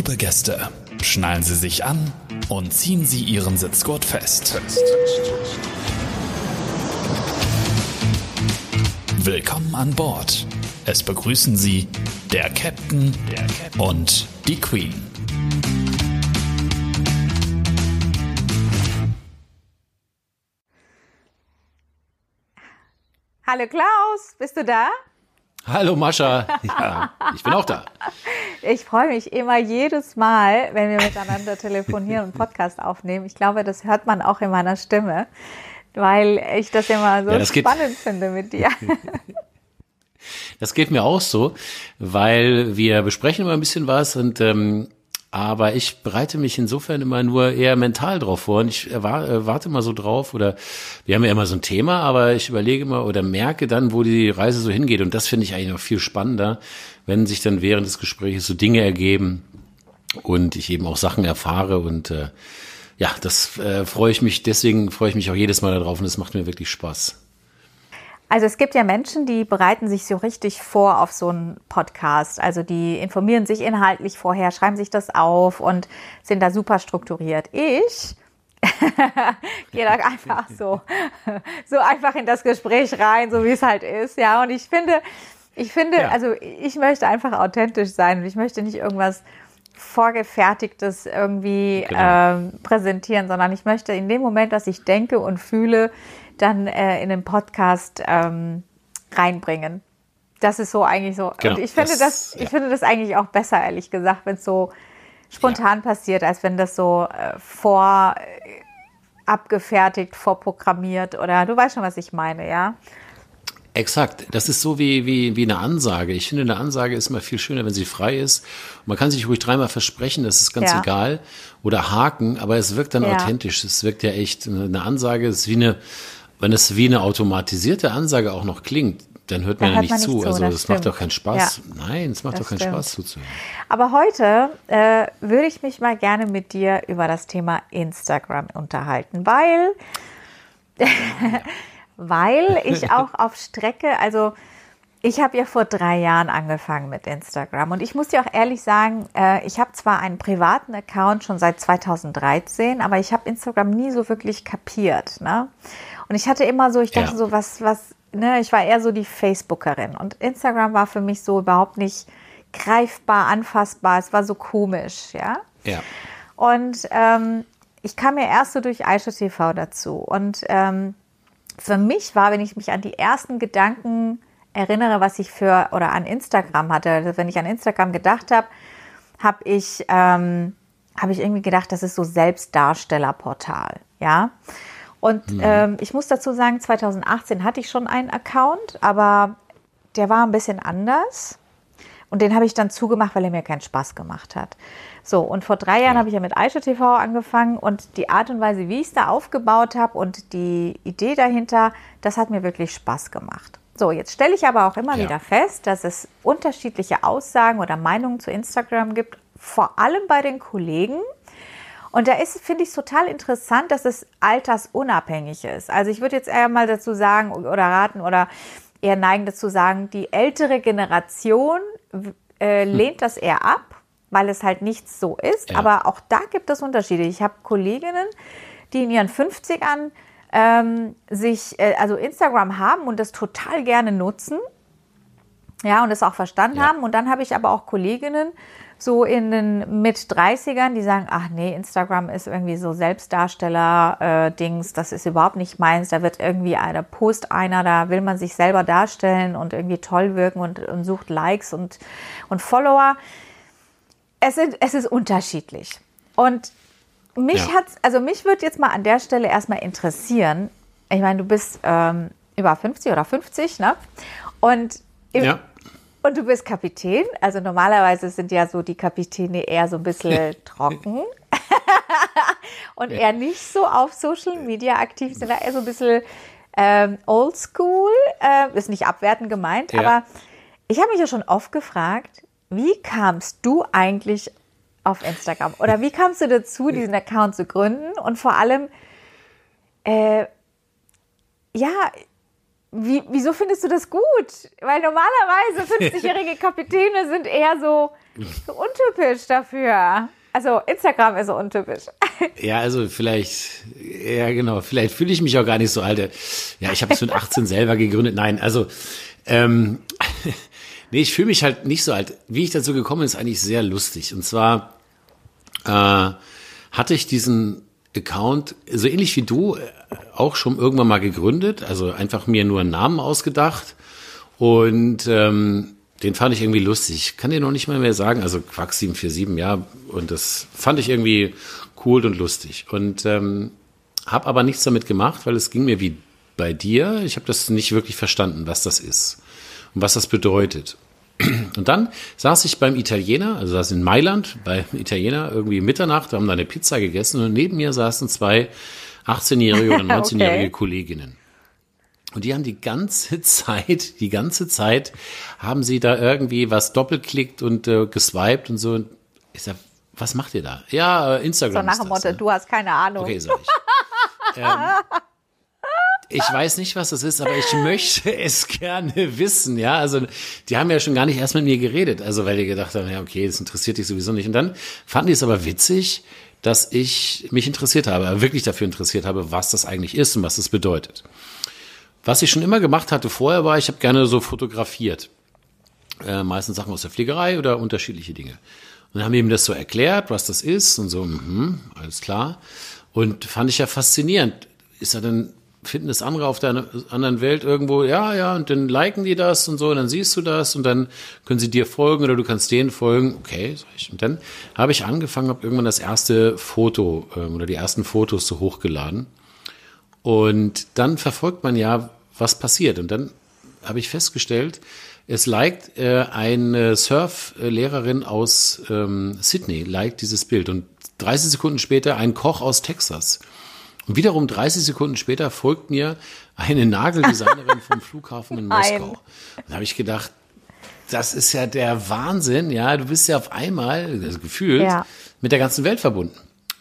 Liebe Gäste, schnallen Sie sich an und ziehen Sie Ihren Sitzgurt fest. Willkommen an Bord. Es begrüßen Sie der Captain und die Queen. Hallo Klaus, bist du da? Hallo Mascha, ja, ich bin auch da. Ich freue mich immer jedes Mal, wenn wir miteinander telefonieren und Podcast aufnehmen. Ich glaube, das hört man auch in meiner Stimme, weil ich das immer so ja, spannend finde mit dir. Das geht mir auch so, weil wir besprechen immer ein bisschen was und ähm, aber ich bereite mich insofern immer nur eher mental drauf vor und ich warte mal so drauf oder wir haben ja immer so ein Thema, aber ich überlege mal oder merke dann, wo die Reise so hingeht und das finde ich eigentlich noch viel spannender, wenn sich dann während des Gesprächs so Dinge ergeben und ich eben auch Sachen erfahre und äh, ja, das äh, freue ich mich, deswegen freue ich mich auch jedes Mal darauf und es macht mir wirklich Spaß. Also es gibt ja Menschen, die bereiten sich so richtig vor auf so einen Podcast. Also die informieren sich inhaltlich vorher, schreiben sich das auf und sind da super strukturiert. Ich gehe da einfach so, so einfach in das Gespräch rein, so wie es halt ist. Ja, und ich finde, ich finde, ja. also ich möchte einfach authentisch sein und ich möchte nicht irgendwas vorgefertigtes irgendwie genau. ähm, präsentieren, sondern ich möchte in dem Moment, was ich denke und fühle, dann äh, in den Podcast ähm, reinbringen. Das ist so eigentlich so. Genau, und ich finde das, das ich ja. finde das eigentlich auch besser, ehrlich gesagt, wenn es so spontan ja. passiert, als wenn das so äh, vor äh, abgefertigt, vorprogrammiert oder du weißt schon, was ich meine, ja. Exakt. Das ist so wie, wie, wie eine Ansage. Ich finde, eine Ansage ist immer viel schöner, wenn sie frei ist. man kann sich ruhig dreimal versprechen, das ist ganz ja. egal. Oder haken, aber es wirkt dann ja. authentisch. Es wirkt ja echt, eine Ansage ist wie eine, wenn es wie eine automatisierte Ansage auch noch klingt, dann hört man ja nicht, man zu. zu. Also das, das macht doch keinen Spaß. Ja. Nein, es macht das doch keinen stimmt. Spaß zuzuhören. Aber heute äh, würde ich mich mal gerne mit dir über das Thema Instagram unterhalten, weil, weil ich auch auf Strecke, also ich habe ja vor drei Jahren angefangen mit Instagram und ich muss dir auch ehrlich sagen, äh, ich habe zwar einen privaten Account schon seit 2013, aber ich habe Instagram nie so wirklich kapiert. Ne? Und ich hatte immer so, ich dachte ja. so, was, was, ne, ich war eher so die Facebookerin. Und Instagram war für mich so überhaupt nicht greifbar, anfassbar. Es war so komisch, ja. Ja. Und ähm, ich kam ja erst so durch Aisha TV dazu. Und ähm, für mich war, wenn ich mich an die ersten Gedanken erinnere, was ich für oder an Instagram hatte, also wenn ich an Instagram gedacht habe, habe ich ähm, habe ich irgendwie gedacht, das ist so Selbstdarstellerportal, ja. Und mhm. ähm, ich muss dazu sagen, 2018 hatte ich schon einen Account, aber der war ein bisschen anders. Und den habe ich dann zugemacht, weil er mir keinen Spaß gemacht hat. So, und vor drei Jahren ja. habe ich ja mit Aisha TV angefangen und die Art und Weise, wie ich es da aufgebaut habe und die Idee dahinter, das hat mir wirklich Spaß gemacht. So, jetzt stelle ich aber auch immer ja. wieder fest, dass es unterschiedliche Aussagen oder Meinungen zu Instagram gibt, vor allem bei den Kollegen. Und da ist, finde ich, es total interessant, dass es altersunabhängig ist. Also ich würde jetzt eher mal dazu sagen oder raten oder eher neigen dazu sagen, die ältere Generation äh, hm. lehnt das eher ab, weil es halt nicht so ist. Ja. Aber auch da gibt es Unterschiede. Ich habe Kolleginnen, die in ihren 50ern ähm, sich, äh, also Instagram haben und das total gerne nutzen. Ja, und das auch verstanden ja. haben. Und dann habe ich aber auch Kolleginnen, so in den mit 30ern, die sagen, ach nee, Instagram ist irgendwie so Selbstdarsteller-Dings, äh, das ist überhaupt nicht meins. Da wird irgendwie einer Post einer, da will man sich selber darstellen und irgendwie toll wirken und, und sucht Likes und, und Follower. Es, ist, es ist unterschiedlich. Und mich ja. hat's, also mich würde jetzt mal an der Stelle erstmal interessieren. Ich meine, du bist ähm, über 50 oder 50, ne? Und ja. Und du bist Kapitän. Also normalerweise sind ja so die Kapitäne eher so ein bisschen trocken. und eher nicht so auf Social Media aktiv, sind eher so ein bisschen ähm, oldschool. Äh, ist nicht abwertend gemeint, ja. aber ich habe mich ja schon oft gefragt, wie kamst du eigentlich auf Instagram? Oder wie kamst du dazu, diesen Account zu gründen? Und vor allem, äh, ja, wie, wieso findest du das gut? Weil normalerweise 50-jährige Kapitäne sind eher so, so untypisch dafür. Also Instagram ist so untypisch. Ja, also vielleicht, ja genau, vielleicht fühle ich mich auch gar nicht so alt. Ja, ich habe es mit 18 selber gegründet. Nein, also ähm, nee, ich fühle mich halt nicht so alt. Wie ich dazu gekommen bin, ist eigentlich sehr lustig. Und zwar äh, hatte ich diesen Account, so ähnlich wie du, äh, auch schon irgendwann mal gegründet. Also einfach mir nur einen Namen ausgedacht. Und ähm, den fand ich irgendwie lustig. Ich kann dir noch nicht mal mehr sagen. Also Quack 747, ja. Und das fand ich irgendwie cool und lustig. Und ähm, habe aber nichts damit gemacht, weil es ging mir wie bei dir. Ich habe das nicht wirklich verstanden, was das ist und was das bedeutet. Und dann saß ich beim Italiener, also saß in Mailand beim Italiener irgendwie Mitternacht, haben da eine Pizza gegessen und neben mir saßen zwei 18-jährige oder 19-jährige okay. Kolleginnen. Und die haben die ganze Zeit, die ganze Zeit haben sie da irgendwie was doppelklickt und äh, geswiped und so. Und ich sag, was macht ihr da? Ja, äh, Instagram. So nach dem Motto, ne? du hast keine Ahnung. Okay, sag ich. ähm, ich weiß nicht, was das ist, aber ich möchte es gerne wissen, ja. Also, die haben ja schon gar nicht erst mit mir geredet, also, weil die gedacht haben, ja, okay, das interessiert dich sowieso nicht. Und dann fanden die es aber witzig, dass ich mich interessiert habe, wirklich dafür interessiert habe, was das eigentlich ist und was das bedeutet. Was ich schon immer gemacht hatte vorher war, ich habe gerne so fotografiert. Äh, meistens Sachen aus der Fliegerei oder unterschiedliche Dinge. Und dann haben ihm das so erklärt, was das ist und so, mh, alles klar. Und fand ich ja faszinierend. Ist er dann, finden das andere auf der anderen Welt irgendwo, ja, ja, und dann liken die das und so, und dann siehst du das und dann können sie dir folgen oder du kannst denen folgen. Okay. Und dann habe ich angefangen, habe irgendwann das erste Foto ähm, oder die ersten Fotos so hochgeladen. Und dann verfolgt man ja, was passiert. Und dann habe ich festgestellt, es liked äh, eine Surf-Lehrerin aus ähm, Sydney, liked dieses Bild. Und 30 Sekunden später ein Koch aus Texas. Und wiederum 30 Sekunden später folgt mir eine Nageldesignerin vom Flughafen in Moskau. Und da habe ich gedacht, das ist ja der Wahnsinn, ja. Du bist ja auf einmal, also gefühlt, ja. mit der ganzen Welt verbunden.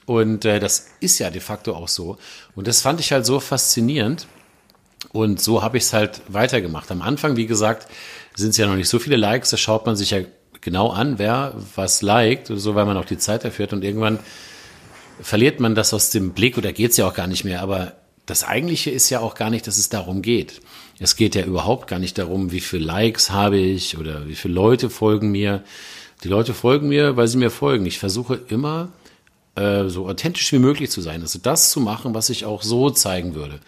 Und äh, das ist ja de facto auch so. Und das fand ich halt so faszinierend. Und so habe ich es halt weitergemacht. Am Anfang, wie gesagt, sind es ja noch nicht so viele Likes. Da schaut man sich ja genau an, wer was liked oder so, weil man auch die Zeit dafür hat. Und irgendwann verliert man das aus dem Blick oder geht es ja auch gar nicht mehr. Aber das Eigentliche ist ja auch gar nicht, dass es darum geht. Es geht ja überhaupt gar nicht darum, wie viele Likes habe ich oder wie viele Leute folgen mir. Die Leute folgen mir, weil sie mir folgen. Ich versuche immer äh, so authentisch wie möglich zu sein. Also das zu machen, was ich auch so zeigen würde.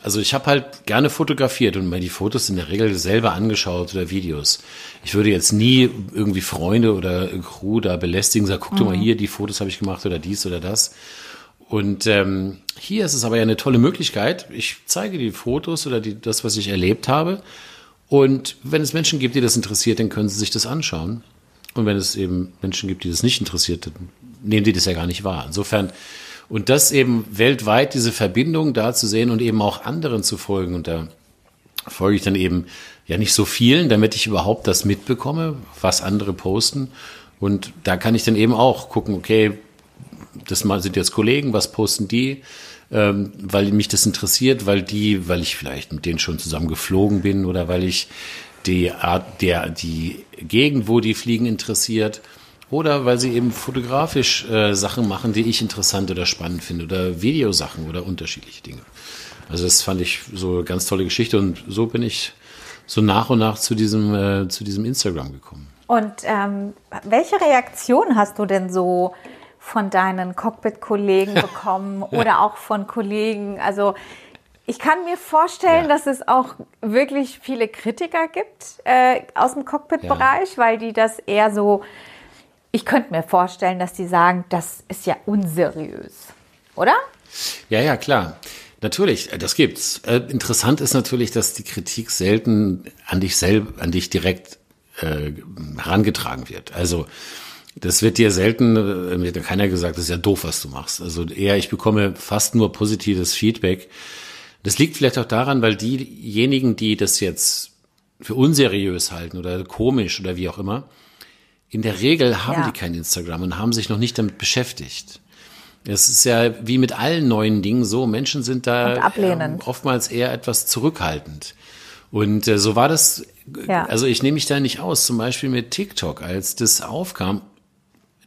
Also ich habe halt gerne fotografiert und mir die Fotos in der Regel selber angeschaut oder Videos. Ich würde jetzt nie irgendwie Freunde oder Crew da belästigen, sagen, guck mhm. mal hier, die Fotos habe ich gemacht oder dies oder das. Und ähm, hier ist es aber ja eine tolle Möglichkeit. Ich zeige die Fotos oder die, das, was ich erlebt habe. Und wenn es Menschen gibt, die das interessiert, dann können sie sich das anschauen. Und wenn es eben Menschen gibt, die das nicht interessiert, dann nehmen die das ja gar nicht wahr. Insofern, und das eben weltweit, diese Verbindung da zu sehen und eben auch anderen zu folgen. Und da folge ich dann eben ja nicht so vielen, damit ich überhaupt das mitbekomme, was andere posten. Und da kann ich dann eben auch gucken, okay, das sind jetzt Kollegen, was posten die? Ähm, weil mich das interessiert, weil die, weil ich vielleicht mit denen schon zusammen geflogen bin oder weil ich die Art, der, die Gegend, wo die fliegen, interessiert. Oder weil sie eben fotografisch äh, Sachen machen, die ich interessant oder spannend finde. Oder Videosachen oder unterschiedliche Dinge. Also das fand ich so eine ganz tolle Geschichte und so bin ich so nach und nach zu diesem, äh, zu diesem Instagram gekommen. Und ähm, welche Reaktion hast du denn so von deinen Cockpit-Kollegen bekommen oder auch von Kollegen? Also ich kann mir vorstellen, ja. dass es auch wirklich viele Kritiker gibt äh, aus dem Cockpit-Bereich, ja. weil die das eher so, ich könnte mir vorstellen, dass die sagen, das ist ja unseriös, oder? Ja, ja, klar. Natürlich, äh, das gibt's. Äh, interessant ist natürlich, dass die Kritik selten an dich selber, an dich direkt äh, herangetragen wird. Also das wird dir selten, äh, mir hat keiner gesagt, das ist ja doof, was du machst. Also eher, ich bekomme fast nur positives Feedback das liegt vielleicht auch daran, weil diejenigen, die das jetzt für unseriös halten oder komisch oder wie auch immer, in der Regel haben ja. die kein Instagram und haben sich noch nicht damit beschäftigt. Es ist ja wie mit allen neuen Dingen so, Menschen sind da ähm, oftmals eher etwas zurückhaltend. Und äh, so war das, Ja. also ich nehme mich da nicht aus, zum Beispiel mit TikTok, als das aufkam,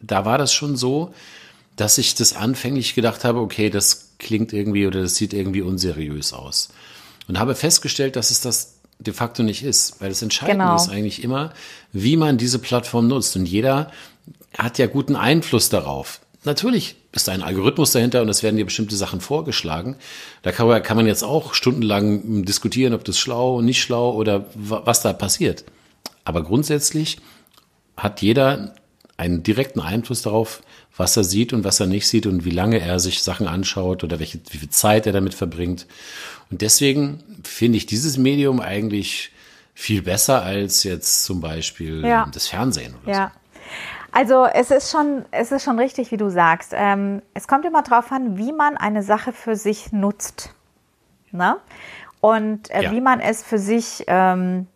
da war das schon so, dass ich das anfänglich gedacht habe, okay, das klingt irgendwie oder das sieht irgendwie unseriös aus. Und habe festgestellt, dass es das de facto nicht ist, weil das Entscheidende Genau. ist eigentlich immer, wie man diese Plattform nutzt. Und jeder hat ja guten Einfluss darauf. Natürlich ist da ein Algorithmus dahinter und es werden dir bestimmte Sachen vorgeschlagen. Da kann man, kann man jetzt auch stundenlang diskutieren, ob das schlau, nicht schlau oder wa- was da passiert. Aber grundsätzlich hat jeder einen direkten Einfluss darauf, was er sieht und was er nicht sieht und wie lange er sich Sachen anschaut oder welche, wie viel Zeit er damit verbringt. Und deswegen finde ich dieses Medium eigentlich viel besser als jetzt zum Beispiel Ja. das Fernsehen oder Ja. Also es ist schon, es ist schon richtig, wie du sagst. Ähm, es kommt immer darauf an, wie man eine Sache für sich nutzt. Ne? Und äh, Ja. wie man es für sich ähm,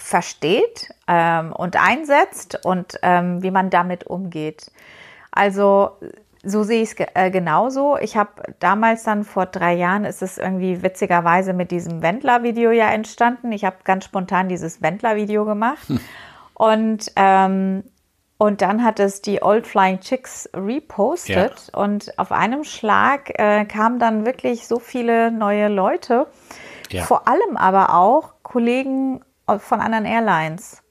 versteht ähm, und einsetzt und ähm, wie man damit umgeht. Also so sehe ich es äh, genauso. Ich habe damals dann vor drei Jahren ist es irgendwie witzigerweise mit diesem Wendler-Video ja entstanden. Ich habe ganz spontan dieses Wendler-Video gemacht und ähm, und dann hat es die Old Flying Chicks repostet und auf einem Schlag äh, kamen dann wirklich so viele neue Leute. Ja. Vor allem aber auch Kollegen von anderen Airlines.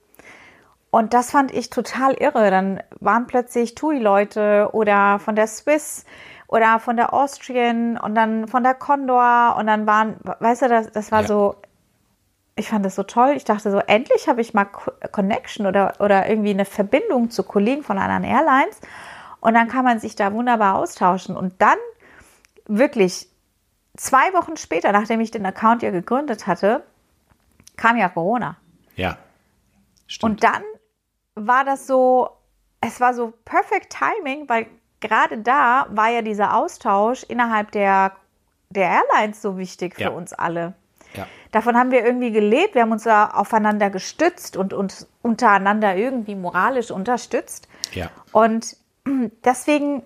Und das fand ich total irre. Dann waren plötzlich TUI-Leute oder von der Swiss oder von der Austrian und dann von der Condor und dann waren, weißt du, das, das war Ja. so, ich fand das so toll. Ich dachte so, endlich habe ich mal Co- Connection oder, oder irgendwie eine Verbindung zu Kollegen von anderen Airlines. Und dann kann man sich da wunderbar austauschen. Und dann wirklich zwei Wochen später, nachdem ich den Account ja gegründet hatte, kam ja Corona. Ja. Stimmt. Und dann war das so, es war so perfect timing, weil gerade da war ja dieser Austausch innerhalb der, der Airlines so wichtig für Ja. uns alle. ja. Davon haben wir irgendwie gelebt. Wir haben uns da aufeinander gestützt und uns untereinander irgendwie moralisch unterstützt. Ja. Und deswegen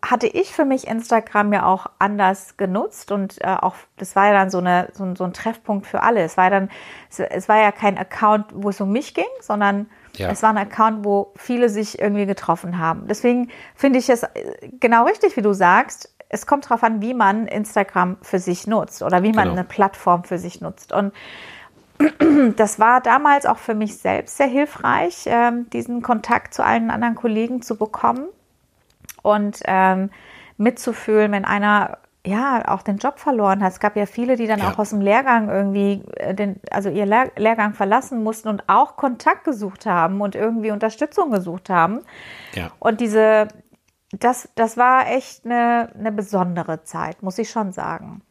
hatte ich für mich Instagram ja auch anders genutzt und äh, auch das war ja dann so, eine, so, ein, so ein Treffpunkt für alle. Es war dann, es, es war ja kein Account, wo es um mich ging, sondern Ja. es war ein Account, wo viele sich irgendwie getroffen haben. Deswegen finde ich es äh, genau richtig, wie du sagst. Es kommt darauf an, wie man Instagram für sich nutzt oder wie man Genau. eine Plattform für sich nutzt. Und das war damals auch für mich selbst sehr hilfreich, ähm, diesen Kontakt zu allen anderen Kollegen zu bekommen und ähm, mitzufühlen, wenn einer ja auch den Job verloren hat. Es gab ja viele, die dann Ja. auch aus dem Lehrgang irgendwie äh, den, also ihr Lehr Lehrgang verlassen mussten und auch Kontakt gesucht haben und irgendwie Unterstützung gesucht haben. Ja. Und diese, das, das war echt eine, eine besondere Zeit, muss ich schon sagen.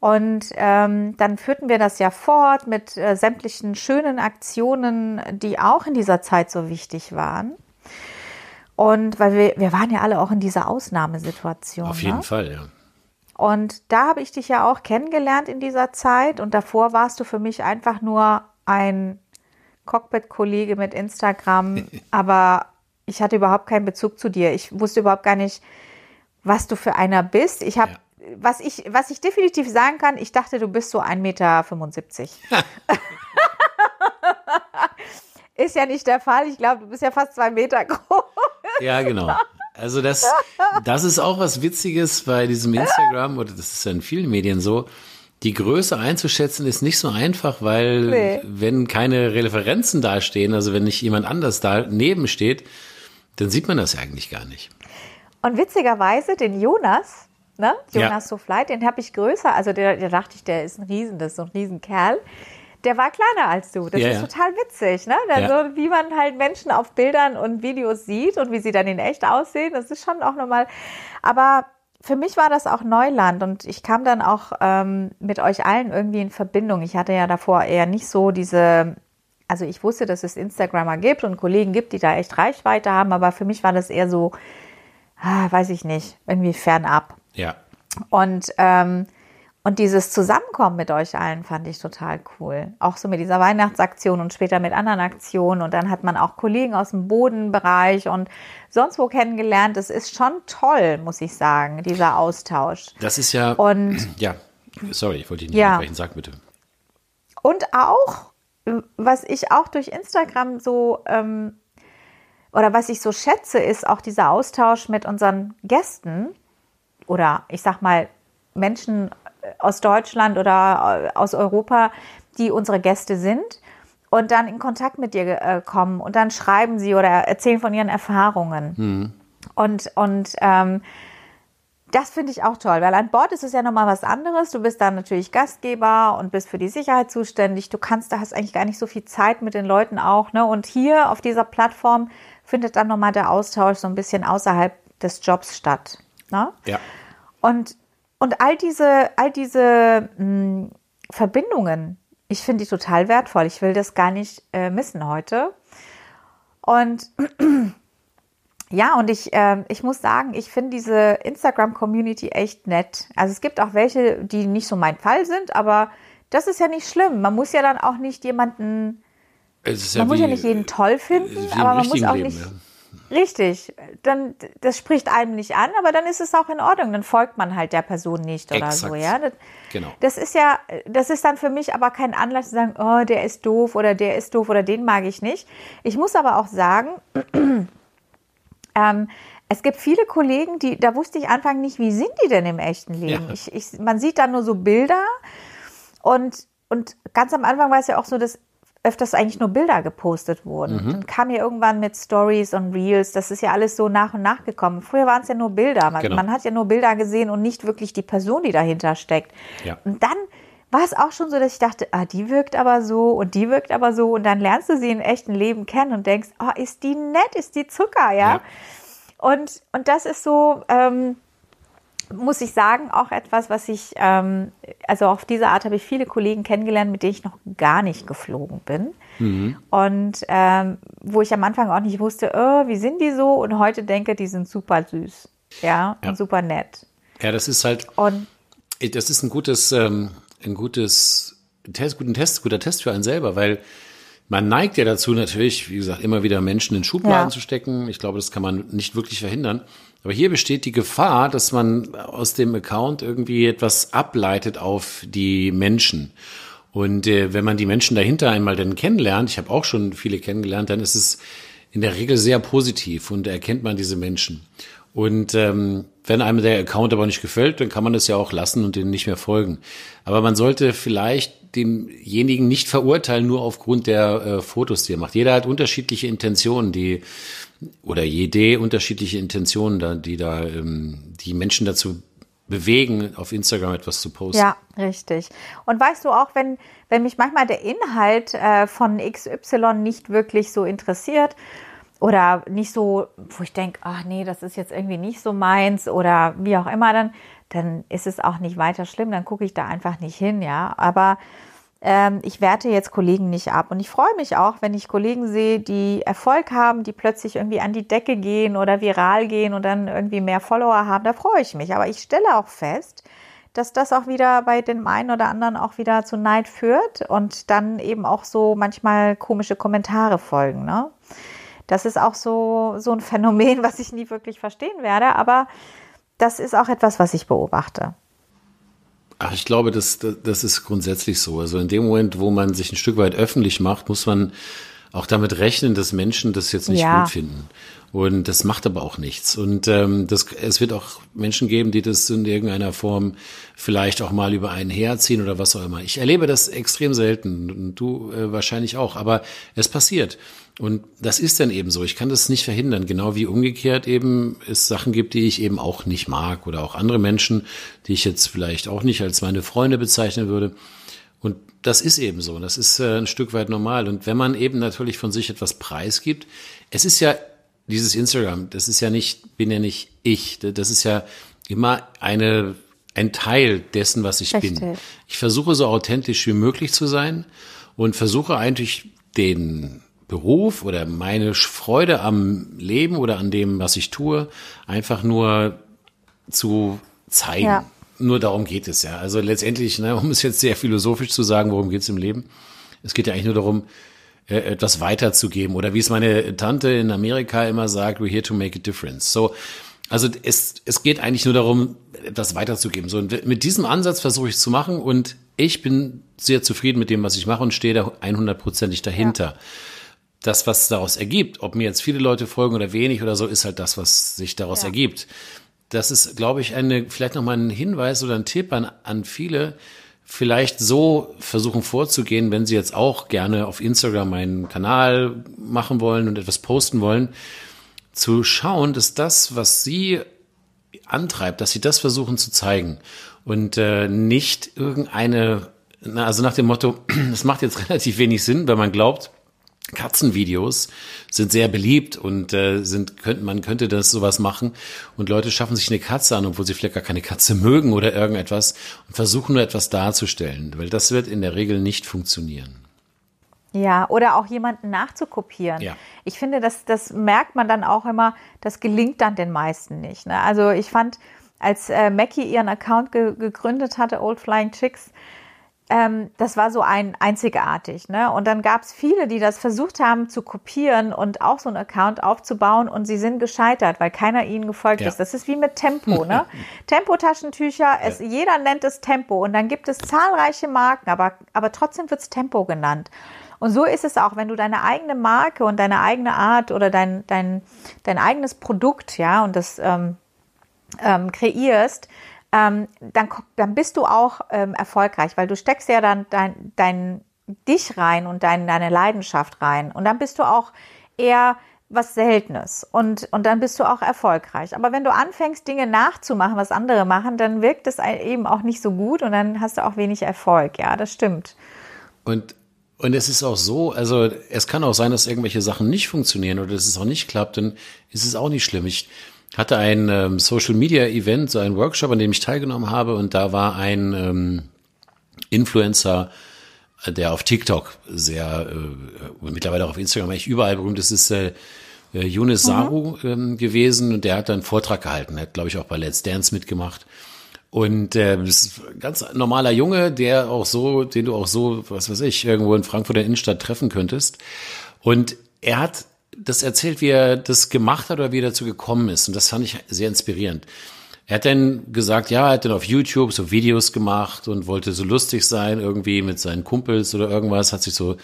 Und ähm, dann führten wir das ja fort mit äh, sämtlichen schönen Aktionen, die auch in dieser Zeit so wichtig waren. Und weil wir, wir waren ja alle auch in dieser Ausnahmesituation. Auf jeden ne? Fall, ja. Und da habe ich dich ja auch kennengelernt in dieser Zeit. Und davor warst du für mich einfach nur ein Cockpit-Kollege mit Instagram. aber ich hatte überhaupt keinen Bezug zu dir. Ich wusste überhaupt gar nicht, was du für einer bist. Ich habe, Ja. was, ich, was ich definitiv sagen kann, ich dachte, du bist so 1,75 Meter. Ist ja nicht der Fall. Ich glaube, du bist ja fast zwei Meter groß. Ja, genau. Also das, das ist auch was Witziges bei diesem Instagram, oder das ist ja in vielen Medien so. Die Größe einzuschätzen ist nicht so einfach, weil Nee. wenn keine Referenzen dastehen, also wenn nicht jemand anders daneben steht, dann sieht man das ja eigentlich gar nicht. Und witzigerweise, den Jonas, ne? Ja. Jonas Sofleit, den habe ich größer. Also der, der dachte ich, der ist ein Riesen, das ist so ein Riesenkerl. Der war kleiner als du. Das Ja, ist ja. total witzig, ne? Ja. So, wie man halt Menschen auf Bildern und Videos sieht und wie sie dann in echt aussehen, das ist schon auch nochmal. Aber für mich war das auch Neuland und ich kam dann auch ähm, mit euch allen irgendwie in Verbindung. Ich hatte ja davor eher nicht so diese, also ich wusste, dass es Instagrammer gibt und Kollegen gibt, die da echt Reichweite haben, aber für mich war das eher so, ah, weiß ich nicht, irgendwie fernab. Ja. Und, ähm, und dieses Zusammenkommen mit euch allen fand ich total cool. Auch so mit dieser Weihnachtsaktion und später mit anderen Aktionen. Und dann hat man auch Kollegen aus dem Bodenbereich und sonst wo kennengelernt. Es ist schon toll, muss ich sagen, dieser Austausch. Das ist ja. Und ja, sorry, ich wollte dich nicht Ja. unterbrechen. Sag bitte. Und auch, was ich auch durch Instagram so, ähm, oder was ich so schätze, ist auch dieser Austausch mit unseren Gästen oder ich sag mal Menschen aus Deutschland oder äh, aus Europa, die unsere Gäste sind und dann in Kontakt mit dir äh, kommen und dann schreiben sie oder erzählen von ihren Erfahrungen. Und, und ähm, das finde ich auch toll, weil an Bord ist es ja nochmal was anderes. Du bist dann natürlich Gastgeber und bist für die Sicherheit zuständig. Du kannst, da hast eigentlich gar nicht so viel Zeit mit den Leuten auch. Ne? Und hier auf dieser Plattform findet dann nochmal der Austausch so ein bisschen außerhalb des Jobs statt. Ne? Ja. Und, und all diese, all diese mh, Verbindungen, ich finde die total wertvoll. Ich will das gar nicht äh, missen heute. Und ja, und ich, ähm, ich muss sagen, ich finde diese Instagram-Community echt nett. Also es gibt auch welche, die nicht so mein Fall sind, aber das ist ja nicht schlimm. Man muss ja dann auch nicht jemanden, man muss ja wie- nicht jeden toll finden, aber man muss auch Leben, nicht. ja. Richtig, dann das spricht einem nicht an, aber dann ist es auch in Ordnung. Dann folgt man halt der Person nicht oder so, Exakt. ja. Das, Genau. das ist ja, das ist dann für mich aber kein Anlass zu sagen, oh, der ist doof oder der ist doof oder den mag ich nicht. Ich muss aber auch sagen, ähm, es gibt viele Kollegen, die, da wusste ich Anfang nicht, wie sind die denn im echten Leben? Ja. Ich, ich, man sieht dann nur so Bilder und, und ganz am Anfang war es ja auch so, dass öfters eigentlich nur Bilder gepostet wurden. Dann kam ja irgendwann mit Stories und Reels, das ist ja alles so nach und nach gekommen. Früher waren es ja nur Bilder. Man, Genau. man hat ja nur Bilder gesehen und nicht wirklich die Person, die dahinter steckt. Ja. Und dann war es auch schon so, dass ich dachte, ah, die wirkt aber so und die wirkt aber so. Und dann lernst du sie im echten Leben kennen und denkst, oh, ist die nett, ist die Zucker, ja? Ja. Und, und das ist so, ähm, muss ich sagen, auch etwas, was ich, ähm, also auf diese Art habe ich viele Kollegen kennengelernt, mit denen ich noch gar nicht geflogen bin. Und ähm, wo ich am Anfang auch nicht wusste, oh, wie sind die so? Und heute denke, die sind super süß. Ja, Ja. und super nett. Ja, das ist halt, Und das ist ein gutes, ähm, ein gutes Test, guten Test, guter Test für einen selber, weil man neigt ja dazu natürlich, wie gesagt, immer wieder Menschen in Schubladen Ja. zu stecken. Ich glaube, das kann man nicht wirklich verhindern. Aber hier besteht die Gefahr, dass man aus dem Account irgendwie etwas ableitet auf die Menschen. Und äh, wenn man die Menschen dahinter einmal dann kennenlernt, ich habe auch schon viele kennengelernt, dann ist es in der Regel sehr positiv und erkennt man diese Menschen. Und ähm, wenn einem der Account aber nicht gefällt, dann kann man das ja auch lassen und denen nicht mehr folgen. Aber man sollte vielleicht demjenigen nicht verurteilen, nur aufgrund der äh, Fotos, die er macht. Jeder hat unterschiedliche Intentionen, die oder jede unterschiedliche Intentionen, die da ähm, die Menschen dazu bewegen, auf Instagram etwas zu posten. Ja, richtig. Und weißt du auch, wenn, wenn mich manchmal der Inhalt äh, von XY nicht wirklich so interessiert oder nicht so, wo ich denke, ach nee, das ist jetzt irgendwie nicht so meins oder wie auch immer, dann, dann ist es auch nicht weiter schlimm, dann gucke ich da einfach nicht hin, ja. Aber ähm, ich werte jetzt Kollegen nicht ab. Und ich freue mich auch, wenn ich Kollegen sehe, die Erfolg haben, die plötzlich irgendwie an die Decke gehen oder viral gehen und dann irgendwie mehr Follower haben. Da freue ich mich. Aber ich stelle auch fest, dass das auch wieder bei dem einen oder anderen auch wieder zu Neid führt und dann eben auch so manchmal komische Kommentare folgen. Ne? Das ist auch so, so ein Phänomen, was ich nie wirklich verstehen werde, aber das ist auch etwas, was ich beobachte. Ach, ich glaube, das, das, das ist grundsätzlich so. Also in dem Moment, wo man sich ein Stück weit öffentlich macht, muss man auch damit rechnen, dass Menschen das jetzt nicht Ja. gut finden. Und das macht aber auch nichts. Und ähm, das, es wird auch Menschen geben, die das in irgendeiner Form vielleicht auch mal über einen herziehen oder was auch immer. Ich erlebe das extrem selten und du äh, wahrscheinlich auch, aber es passiert. Und das ist dann eben so. Ich kann das nicht verhindern. Genau wie umgekehrt eben es Sachen gibt, die ich eben auch nicht mag oder auch andere Menschen, die ich jetzt vielleicht auch nicht als meine Freunde bezeichnen würde. Und das ist eben so. Das ist äh, ein Stück weit normal. Und wenn man eben natürlich von sich etwas preisgibt, es ist ja dieses Instagram, das ist ja nicht, bin ja nicht ich. Das ist ja immer eine, ein Teil dessen, was ich bin. Richtig. Ich versuche so authentisch wie möglich zu sein und versuche eigentlich den Beruf oder meine Freude am Leben oder an dem, was ich tue, einfach nur zu zeigen. Ja. Nur darum geht es ja. Also letztendlich, ne, um es jetzt sehr philosophisch zu sagen, worum geht es im Leben? Es geht ja eigentlich nur darum, äh, etwas weiterzugeben. Oder wie es meine Tante in Amerika immer sagt, we're here to make a difference. So, also es, es geht eigentlich nur darum, etwas weiterzugeben. So, und mit diesem Ansatz versuche ich es zu machen und ich bin sehr zufrieden mit dem, was ich mache und stehe da 100%ig dahinter. Ja. Das, was daraus ergibt, ob mir jetzt viele Leute folgen oder wenig oder so, ist halt das, was sich daraus ja. ergibt. Das ist, glaube ich, eine, vielleicht nochmal ein Hinweis oder ein Tipp an, an viele, vielleicht so versuchen vorzugehen, wenn sie jetzt auch gerne auf Instagram einen Kanal machen wollen und etwas posten wollen, zu schauen, dass das, was sie antreibt, dass sie das versuchen zu zeigen und äh, nicht irgendeine, also nach dem Motto, das macht jetzt relativ wenig Sinn, wenn man glaubt, Katzenvideos sind sehr beliebt und äh, sind könnte man könnte das sowas machen und Leute schaffen sich eine Katze an, obwohl sie vielleicht gar keine Katze mögen oder irgendetwas und versuchen nur etwas darzustellen, weil das wird in der Regel nicht funktionieren. Ja, oder auch jemanden nachzukopieren. Ja. Ich finde, das, das merkt man dann auch immer, das gelingt dann den meisten nicht. Ne? Also ich fand, als äh, Mackie ihren Account ge gegründet hatte, Old Flying Chicks, ähm, das war so ein einzigartig. Ne? Und dann gab es viele, die das versucht haben zu kopieren und auch so einen Account aufzubauen und sie sind gescheitert, weil keiner ihnen gefolgt ja. ist. Das ist wie mit Tempo. Ne? Tempo-Taschentücher, es, ja. jeder nennt es Tempo und dann gibt es zahlreiche Marken, aber, aber trotzdem wird es Tempo genannt. Und so ist es auch, wenn du deine eigene Marke und deine eigene Art oder dein, dein, dein eigenes Produkt, ja, und das ähm, ähm, kreierst, ähm, dann, dann bist du auch ähm, erfolgreich, weil du steckst ja dann dein, dein dich rein und dein, deine Leidenschaft rein. Und dann bist du auch eher was Seltenes und, und dann bist du auch erfolgreich. Aber wenn du anfängst, Dinge nachzumachen, was andere machen, dann wirkt es eben auch nicht so gut und dann hast du auch wenig Erfolg. Ja, das stimmt. Und, und es ist auch so, also es kann auch sein, dass irgendwelche Sachen nicht funktionieren oder dass es auch nicht klappt, dann ist es auch nicht schlimm. Ich, hatte ein ähm, Social Media Event, so ein Workshop, an dem ich teilgenommen habe und da war ein ähm, Influencer, äh, der auf TikTok sehr, äh, mittlerweile auch auf Instagram eigentlich überall berühmt ist, ist äh, äh Yunus mhm. Saru ähm, gewesen und der hat dann einen Vortrag gehalten, hat glaube ich auch bei Let's Dance mitgemacht. Und äh, ist ein ganz normaler Junge, der auch so, den du auch so, was weiß ich, irgendwo in Frankfurt der Innenstadt treffen könntest. Und er hat das erzählt, wie er das gemacht hat oder wie er dazu gekommen ist. Und das fand ich sehr inspirierend. Er hat dann gesagt, ja, er hat dann auf YouTube so Videos gemacht und wollte so lustig sein, irgendwie mit seinen Kumpels oder irgendwas, hat sich so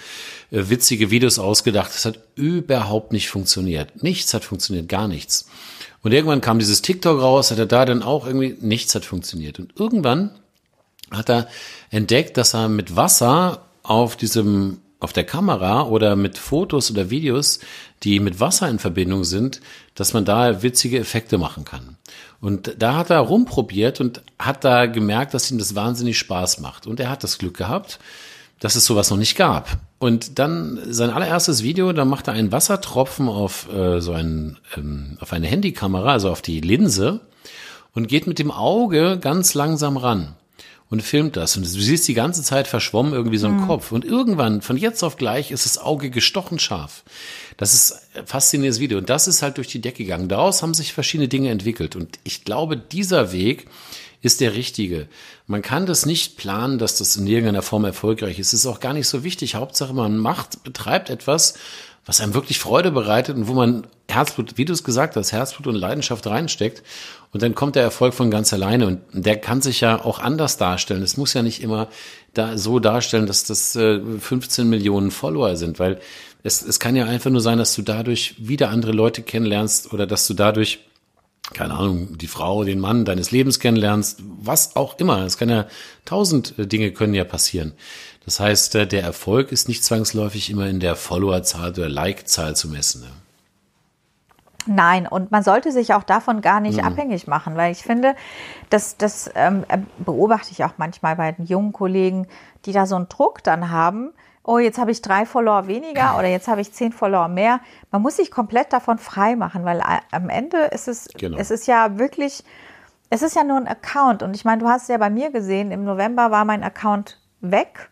äh, witzige Videos ausgedacht. Das hat überhaupt nicht funktioniert. Nichts hat funktioniert, gar nichts. Und irgendwann kam dieses TikTok raus, hat er da dann auch irgendwie, nichts hat funktioniert. Und irgendwann hat er entdeckt, dass er mit Wasser auf diesem auf der Kamera oder mit Fotos oder Videos, die mit Wasser in Verbindung sind, dass man da witzige Effekte machen kann. Und da hat er rumprobiert und hat da gemerkt, dass ihm das wahnsinnig Spaß macht. Und er hat das Glück gehabt, dass es sowas noch nicht gab. Und dann sein allererstes Video, da macht er einen Wassertropfen auf äh, so ein, ähm, auf eine Handykamera, also auf die Linse und geht mit dem Auge ganz langsam ran und filmt das. Und du siehst die ganze Zeit verschwommen irgendwie so ein mhm. Kopf. Und irgendwann, von jetzt auf gleich, ist das Auge gestochen scharf. Das ist ein faszinierendes Video. Und das ist halt durch die Decke gegangen. Daraus haben sich verschiedene Dinge entwickelt. Und ich glaube, dieser Weg ist der richtige. Man kann das nicht planen, dass das in irgendeiner Form erfolgreich ist. Es ist auch gar nicht so wichtig. Hauptsache, man macht, betreibt etwas, was einem wirklich Freude bereitet und wo man Herzblut, wie du es gesagt hast, Herzblut und Leidenschaft reinsteckt. Und dann kommt der Erfolg von ganz alleine. Und der kann sich ja auch anders darstellen. Es muss ja nicht immer da so darstellen, dass das äh, 15 Millionen Follower sind, weil es, es kann ja einfach nur sein, dass du dadurch wieder andere Leute kennenlernst oder dass du dadurch keine Ahnung, die Frau, den Mann deines Lebens kennenlernst, was auch immer. Es kann ja tausend äh, Dinge können ja passieren. Das heißt, äh, der Erfolg ist nicht zwangsläufig immer in der Followerzahl oder Like-Zahl zu messen. Ne? Nein, und man sollte sich auch davon gar nicht mhm. abhängig machen, weil ich finde, das, das ähm, äh, beobachte ich auch manchmal bei den jungen Kollegen, die da so einen Druck dann haben, oh, jetzt habe ich drei Follower weniger oder jetzt habe ich zehn Follower mehr. Man muss sich komplett davon frei machen, weil äh, am Ende ist es, genau. es ist ja wirklich, es ist ja nur ein Account. Und ich meine, du hast es ja bei mir gesehen, im November war mein Account weg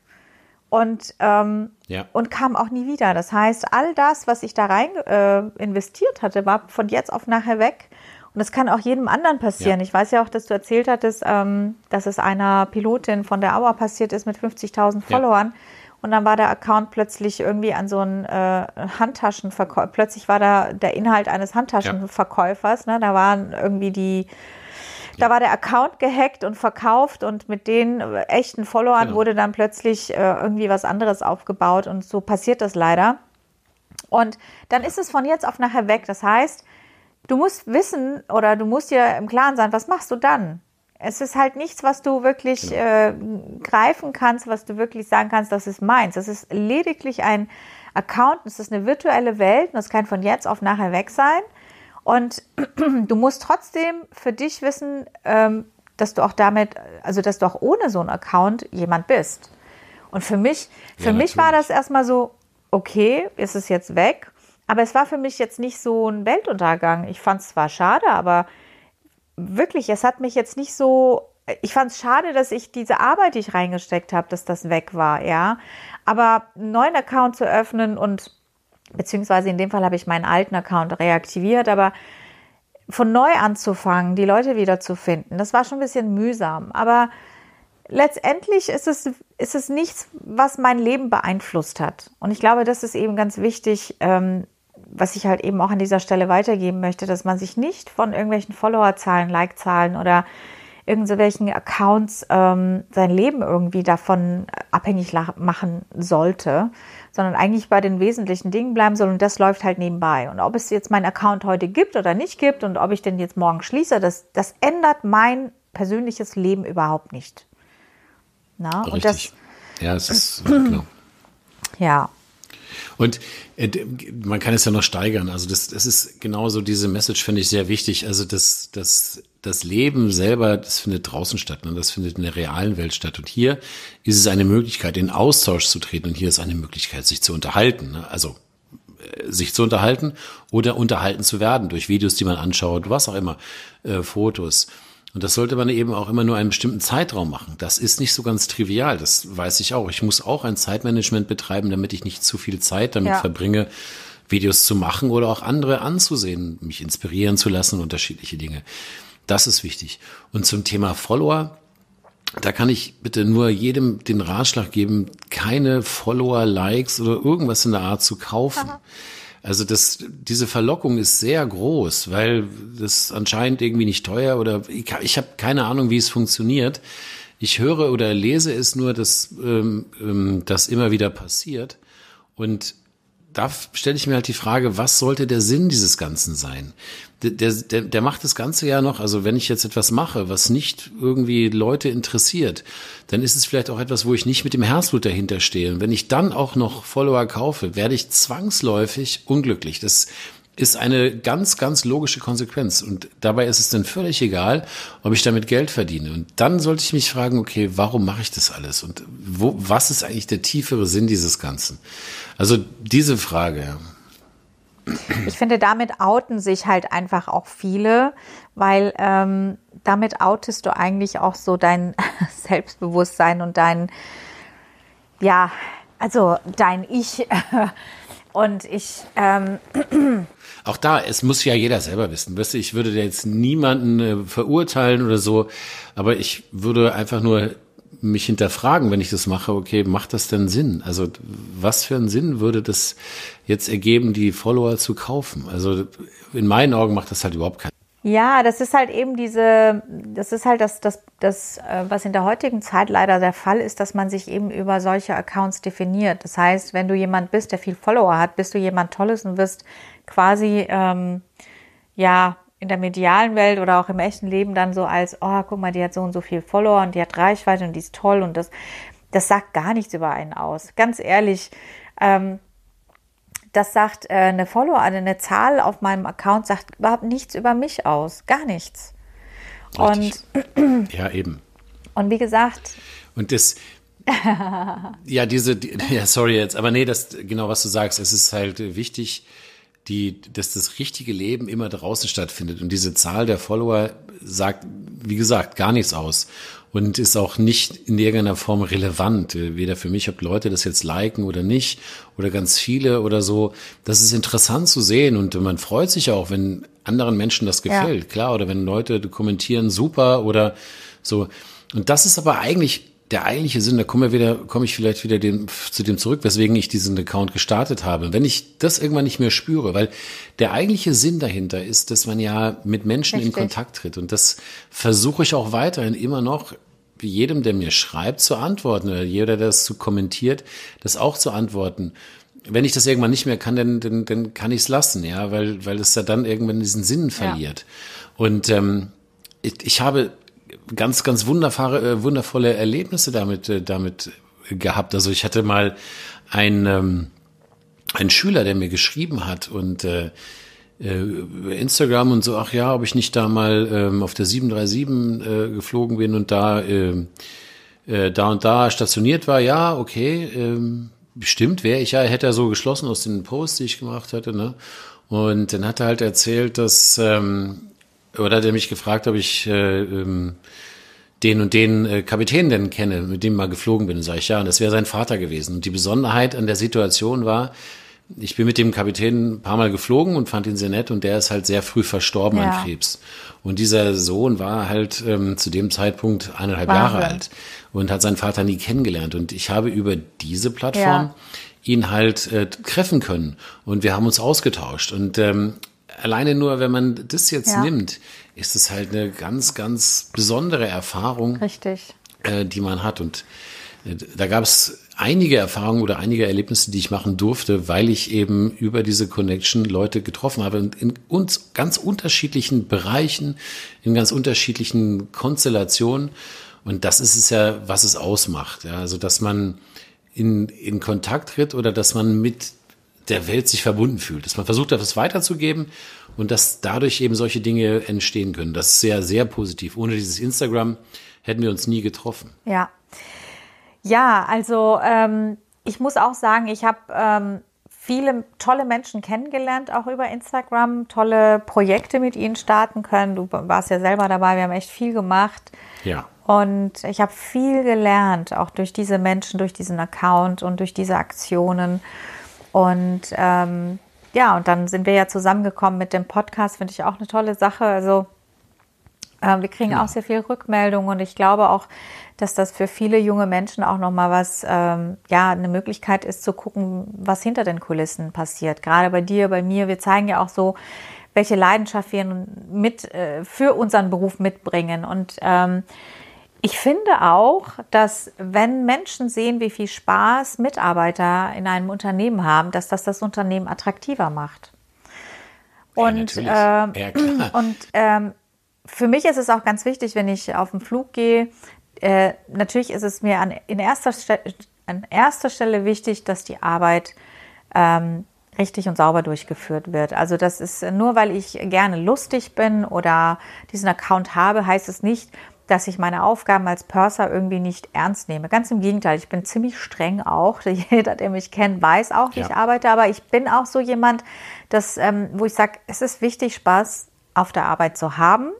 und, ähm, ja. und kam auch nie wieder. Das heißt, all das, was ich da rein äh, investiert hatte, war von jetzt auf nachher weg. Und das kann auch jedem anderen passieren. Ja. Ich weiß ja auch, dass du erzählt hattest, ähm, dass es einer Pilotin von der Auer passiert ist mit 50.000 Followern. Ja. Und dann war der Account plötzlich irgendwie an so einen äh, Handtaschenverkäufer. Plötzlich war da der Inhalt eines Handtaschenverkäufers. Ne? Da waren irgendwie die, da war der Account gehackt und verkauft und mit den echten Followern genau. wurde dann plötzlich äh, irgendwie was anderes aufgebaut und so passiert das leider. Und dann ist es von jetzt auf nachher weg. Das heißt, du musst wissen oder du musst dir im Klaren sein, was machst du dann? Es ist halt nichts, was du wirklich genau. äh, greifen kannst, was du wirklich sagen kannst, das ist meins. Das ist lediglich ein Account, das ist eine virtuelle Welt und das kann von jetzt auf nachher weg sein. Und du musst trotzdem für dich wissen, ähm, dass du auch damit, also dass du auch ohne so einen Account jemand bist. Und für mich, für ja, mich war das erstmal so, okay, ist es jetzt weg. Aber es war für mich jetzt nicht so ein Weltuntergang. Ich fand es zwar schade, aber wirklich, es hat mich jetzt nicht so. Ich fand es schade, dass ich diese Arbeit, die ich reingesteckt habe, dass das weg war, ja. Aber einen neuen Account zu öffnen und beziehungsweise in dem Fall habe ich meinen alten Account reaktiviert, aber von neu anzufangen, die Leute wieder zu finden, das war schon ein bisschen mühsam. Aber letztendlich ist es, ist es nichts, was mein Leben beeinflusst hat. Und ich glaube, das ist eben ganz wichtig, ähm, was ich halt eben auch an dieser Stelle weitergeben möchte, dass man sich nicht von irgendwelchen Followerzahlen, Like-Zahlen oder irgendwelchen Accounts ähm, sein Leben irgendwie davon abhängig machen sollte, sondern eigentlich bei den wesentlichen Dingen bleiben soll und das läuft halt nebenbei. Und ob es jetzt meinen Account heute gibt oder nicht gibt und ob ich den jetzt morgen schließe, das, das ändert mein persönliches Leben überhaupt nicht. Na? Richtig. Und das, ja, es ist genau. Ja. Und äh, man kann es ja noch steigern. Also das, das ist genauso diese Message finde ich sehr wichtig. Also das, das, das Leben selber, das findet draußen statt. Ne? Das findet in der realen Welt statt. Und hier ist es eine Möglichkeit, in Austausch zu treten. Und hier ist eine Möglichkeit, sich zu unterhalten. Ne? Also äh, sich zu unterhalten oder unterhalten zu werden durch Videos, die man anschaut, was auch immer, äh, Fotos. Und das sollte man eben auch immer nur einen bestimmten Zeitraum machen. Das ist nicht so ganz trivial, das weiß ich auch. Ich muss auch ein Zeitmanagement betreiben, damit ich nicht zu viel Zeit damit ja. verbringe, Videos zu machen oder auch andere anzusehen, mich inspirieren zu lassen, unterschiedliche Dinge. Das ist wichtig. Und zum Thema Follower, da kann ich bitte nur jedem den Ratschlag geben, keine Follower, Likes oder irgendwas in der Art zu kaufen. Also das, diese Verlockung ist sehr groß, weil das anscheinend irgendwie nicht teuer oder ich, ich habe keine Ahnung, wie es funktioniert. Ich höre oder lese es nur, dass ähm, ähm, das immer wieder passiert. Und da stelle ich mir halt die Frage, was sollte der Sinn dieses Ganzen sein? Der, der, der macht das Ganze ja noch, also wenn ich jetzt etwas mache, was nicht irgendwie Leute interessiert, dann ist es vielleicht auch etwas, wo ich nicht mit dem Herzblut dahinter stehe. Und wenn ich dann auch noch Follower kaufe, werde ich zwangsläufig unglücklich. Das ist eine ganz, ganz logische Konsequenz. Und dabei ist es dann völlig egal, ob ich damit Geld verdiene. Und dann sollte ich mich fragen, okay, warum mache ich das alles? Und wo, was ist eigentlich der tiefere Sinn dieses Ganzen? Also diese Frage. Ich finde, damit outen sich halt einfach auch viele, weil ähm, damit outest du eigentlich auch so dein Selbstbewusstsein und dein, ja, also dein Ich. Und ich. Ähm, auch da, es muss ja jeder selber wissen. Weißt du, ich würde jetzt niemanden äh, verurteilen oder so, aber ich würde einfach nur mich hinterfragen, wenn ich das mache, okay, macht das denn Sinn? Also was für einen Sinn würde das jetzt ergeben, die Follower zu kaufen? Also in meinen Augen macht das halt überhaupt keinen ja, das ist halt eben diese, das ist halt das, das, das, äh, was in der heutigen Zeit leider der Fall ist, dass man sich eben über solche Accounts definiert. Das heißt, wenn du jemand bist, der viel Follower hat, bist du jemand Tolles und wirst quasi, ähm, ja, in der medialen Welt oder auch im echten Leben dann so als, oh, guck mal, die hat so und so viel Follower und die hat Reichweite und die ist toll und das, das sagt gar nichts über einen aus. Ganz ehrlich, ähm, das sagt äh, eine Follower, eine Zahl auf meinem Account sagt überhaupt nichts über mich aus, gar nichts. Richtig. Und ja, eben. Und wie gesagt. Und das, ja, diese, die, ja, sorry jetzt, aber nee, das, genau was du sagst, es ist halt wichtig, die, dass das richtige Leben immer draußen stattfindet. Und diese Zahl der Follower sagt, wie gesagt, gar nichts aus. und ist auch nicht in irgendeiner Form relevant, weder für mich, ob Leute das jetzt liken oder nicht oder ganz viele oder so. Das ist interessant zu sehen und man freut sich auch, wenn anderen Menschen das gefällt, ja. klar, oder wenn Leute kommentieren, super oder so. Und das ist aber eigentlich der eigentliche Sinn, da komme wieder, komme ich vielleicht wieder dem, zu dem zurück, weswegen ich diesen Account gestartet habe. Wenn ich das irgendwann nicht mehr spüre, weil der eigentliche Sinn dahinter ist, dass man ja mit Menschen Richtig. in Kontakt tritt. Und das versuche ich auch weiterhin immer noch, jedem, der mir schreibt, zu antworten oder jeder, der das zu kommentiert, das auch zu antworten. Wenn ich das irgendwann nicht mehr kann, dann, dann, dann kann ich es lassen, ja, weil, weil es ja dann irgendwann diesen Sinn verliert. Ja. Und ähm, ich, ich habe ganz, ganz wundervolle, äh, wundervolle Erlebnisse damit, äh, damit gehabt. Also ich hatte mal ein, ähm, ein Schüler, der mir geschrieben hat und äh, äh, Instagram und so, ach ja, ob ich nicht da mal ähm, auf der 737 äh, geflogen bin und da äh, äh, da und da stationiert war, ja, okay, ähm, bestimmt wäre ich ja, hätte er so geschlossen aus den Posts, die ich gemacht hatte, ne? Und dann hat er halt erzählt, dass ähm, oder hat er mich gefragt, ob ich äh, ähm, den und den äh, Kapitän denn kenne, mit dem mal geflogen bin. Sage ich, ja, und das wäre sein Vater gewesen. Und die Besonderheit an der Situation war, ich bin mit dem Kapitän ein paar Mal geflogen und fand ihn sehr nett und der ist halt sehr früh verstorben ja. an Krebs. Und dieser Sohn war halt ähm, zu dem Zeitpunkt eineinhalb Wahnsinn. Jahre alt und hat seinen Vater nie kennengelernt. Und ich habe über diese Plattform ja. ihn halt äh, treffen können und wir haben uns ausgetauscht. Und ähm, alleine nur, wenn man das jetzt ja. nimmt, ist es halt eine ganz, ganz besondere Erfahrung, Richtig. Äh, die man hat. Und äh, da gab es einige Erfahrungen oder einige Erlebnisse, die ich machen durfte, weil ich eben über diese Connection Leute getroffen habe und in uns ganz unterschiedlichen Bereichen, in ganz unterschiedlichen Konstellationen. Und das ist es ja, was es ausmacht. Ja, also, dass man in, in Kontakt tritt oder dass man mit der Welt sich verbunden fühlt, dass man versucht, etwas weiterzugeben und dass dadurch eben solche Dinge entstehen können. Das ist sehr, sehr positiv. Ohne dieses Instagram hätten wir uns nie getroffen. Ja. Ja, also ähm, ich muss auch sagen, ich habe ähm, viele tolle Menschen kennengelernt, auch über Instagram, tolle Projekte mit ihnen starten können. Du warst ja selber dabei, wir haben echt viel gemacht. Ja. Und ich habe viel gelernt, auch durch diese Menschen, durch diesen Account und durch diese Aktionen. Und ähm, ja, und dann sind wir ja zusammengekommen mit dem Podcast, finde ich auch eine tolle Sache. Also äh, wir kriegen ja. auch sehr viel Rückmeldung und ich glaube auch, dass das für viele junge Menschen auch nochmal was, ähm, ja, eine Möglichkeit ist zu gucken, was hinter den Kulissen passiert. Gerade bei dir, bei mir, wir zeigen ja auch so, welche Leidenschaft wir mit äh, für unseren Beruf mitbringen. Und ähm, ich finde auch, dass wenn Menschen sehen, wie viel Spaß Mitarbeiter in einem Unternehmen haben, dass das das Unternehmen attraktiver macht. Und, ja, äh, ja, und ähm, für mich ist es auch ganz wichtig, wenn ich auf den Flug gehe, äh, natürlich ist es mir an, in erster an erster Stelle wichtig, dass die Arbeit ähm, richtig und sauber durchgeführt wird. Also das ist nur, weil ich gerne lustig bin oder diesen Account habe, heißt es nicht, dass ich meine Aufgaben als Purser irgendwie nicht ernst nehme. Ganz im Gegenteil, ich bin ziemlich streng auch. Jeder, der mich kennt, weiß auch, wie ja. ich arbeite. Aber ich bin auch so jemand, dass, ähm, wo ich sage, es ist wichtig, Spaß auf der Arbeit zu haben,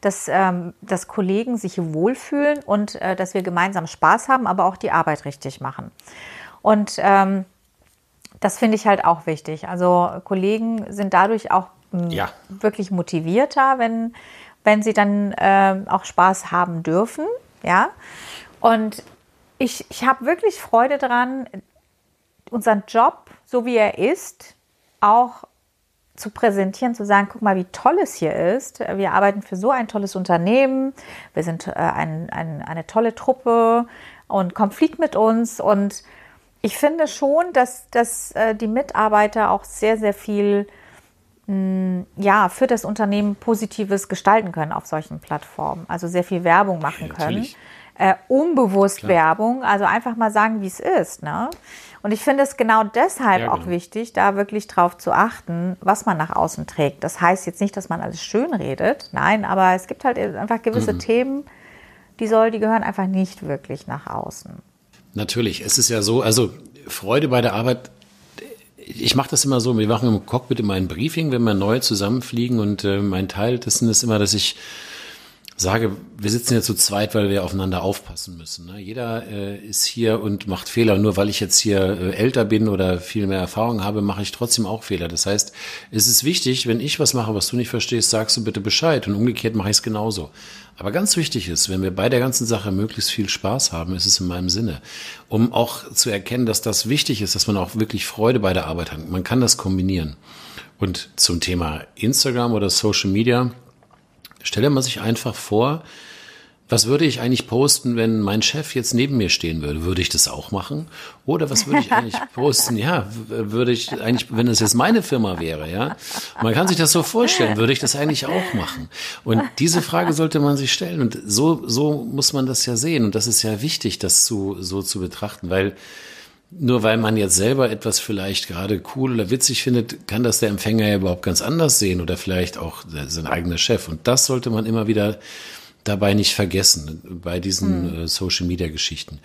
dass, ähm, dass Kollegen sich wohlfühlen und äh, dass wir gemeinsam Spaß haben, aber auch die Arbeit richtig machen. Und ähm, das finde ich halt auch wichtig. Also Kollegen sind dadurch auch hm, ja. wirklich motivierter, wenn wenn sie dann äh, auch Spaß haben dürfen. Ja. Und ich, ich habe wirklich Freude daran, unseren Job, so wie er ist, auch zu präsentieren, zu sagen, guck mal, wie toll es hier ist. Wir arbeiten für so ein tolles Unternehmen. Wir sind äh, ein, ein, eine tolle Truppe und Konflikt mit uns. Und ich finde schon, dass, dass äh, die Mitarbeiter auch sehr, sehr viel ja, für das Unternehmen Positives gestalten können auf solchen Plattformen. Also sehr viel Werbung machen ja, können. Äh, unbewusst Klar. Werbung, also einfach mal sagen, wie es ist. Ne? Und ich finde es genau deshalb ja, genau. auch wichtig, da wirklich drauf zu achten, was man nach außen trägt. Das heißt jetzt nicht, dass man alles schön redet, nein, aber es gibt halt einfach gewisse mhm. Themen, die soll, die gehören einfach nicht wirklich nach außen. Natürlich, es ist ja so, also Freude bei der Arbeit ich mache das immer so, wir machen im Cockpit immer ein Briefing, wenn wir neu zusammenfliegen und äh, mein Teil dessen ist immer, dass ich sage, wir sitzen ja zu zweit, weil wir aufeinander aufpassen müssen. Ne? Jeder äh, ist hier und macht Fehler. Nur weil ich jetzt hier äh, älter bin oder viel mehr Erfahrung habe, mache ich trotzdem auch Fehler. Das heißt, es ist wichtig, wenn ich was mache, was du nicht verstehst, sagst du bitte Bescheid. Und umgekehrt mache ich es genauso. Aber ganz wichtig ist, wenn wir bei der ganzen Sache möglichst viel Spaß haben, ist es in meinem Sinne. Um auch zu erkennen, dass das wichtig ist, dass man auch wirklich Freude bei der Arbeit hat. Man kann das kombinieren. Und zum Thema Instagram oder Social Media, stelle man sich einfach vor, was würde ich eigentlich posten, wenn mein Chef jetzt neben mir stehen würde? Würde ich das auch machen? Oder was würde ich eigentlich posten? Ja, würde ich eigentlich, wenn es jetzt meine Firma wäre, ja? Man kann sich das so vorstellen, würde ich das eigentlich auch machen? Und diese Frage sollte man sich stellen. Und so, so muss man das ja sehen. Und das ist ja wichtig, das zu, so zu betrachten, weil nur weil man jetzt selber etwas vielleicht gerade cool oder witzig findet, kann das der Empfänger ja überhaupt ganz anders sehen oder vielleicht auch sein eigener Chef. Und das sollte man immer wieder dabei nicht vergessen bei diesen hm. Social Media Geschichten,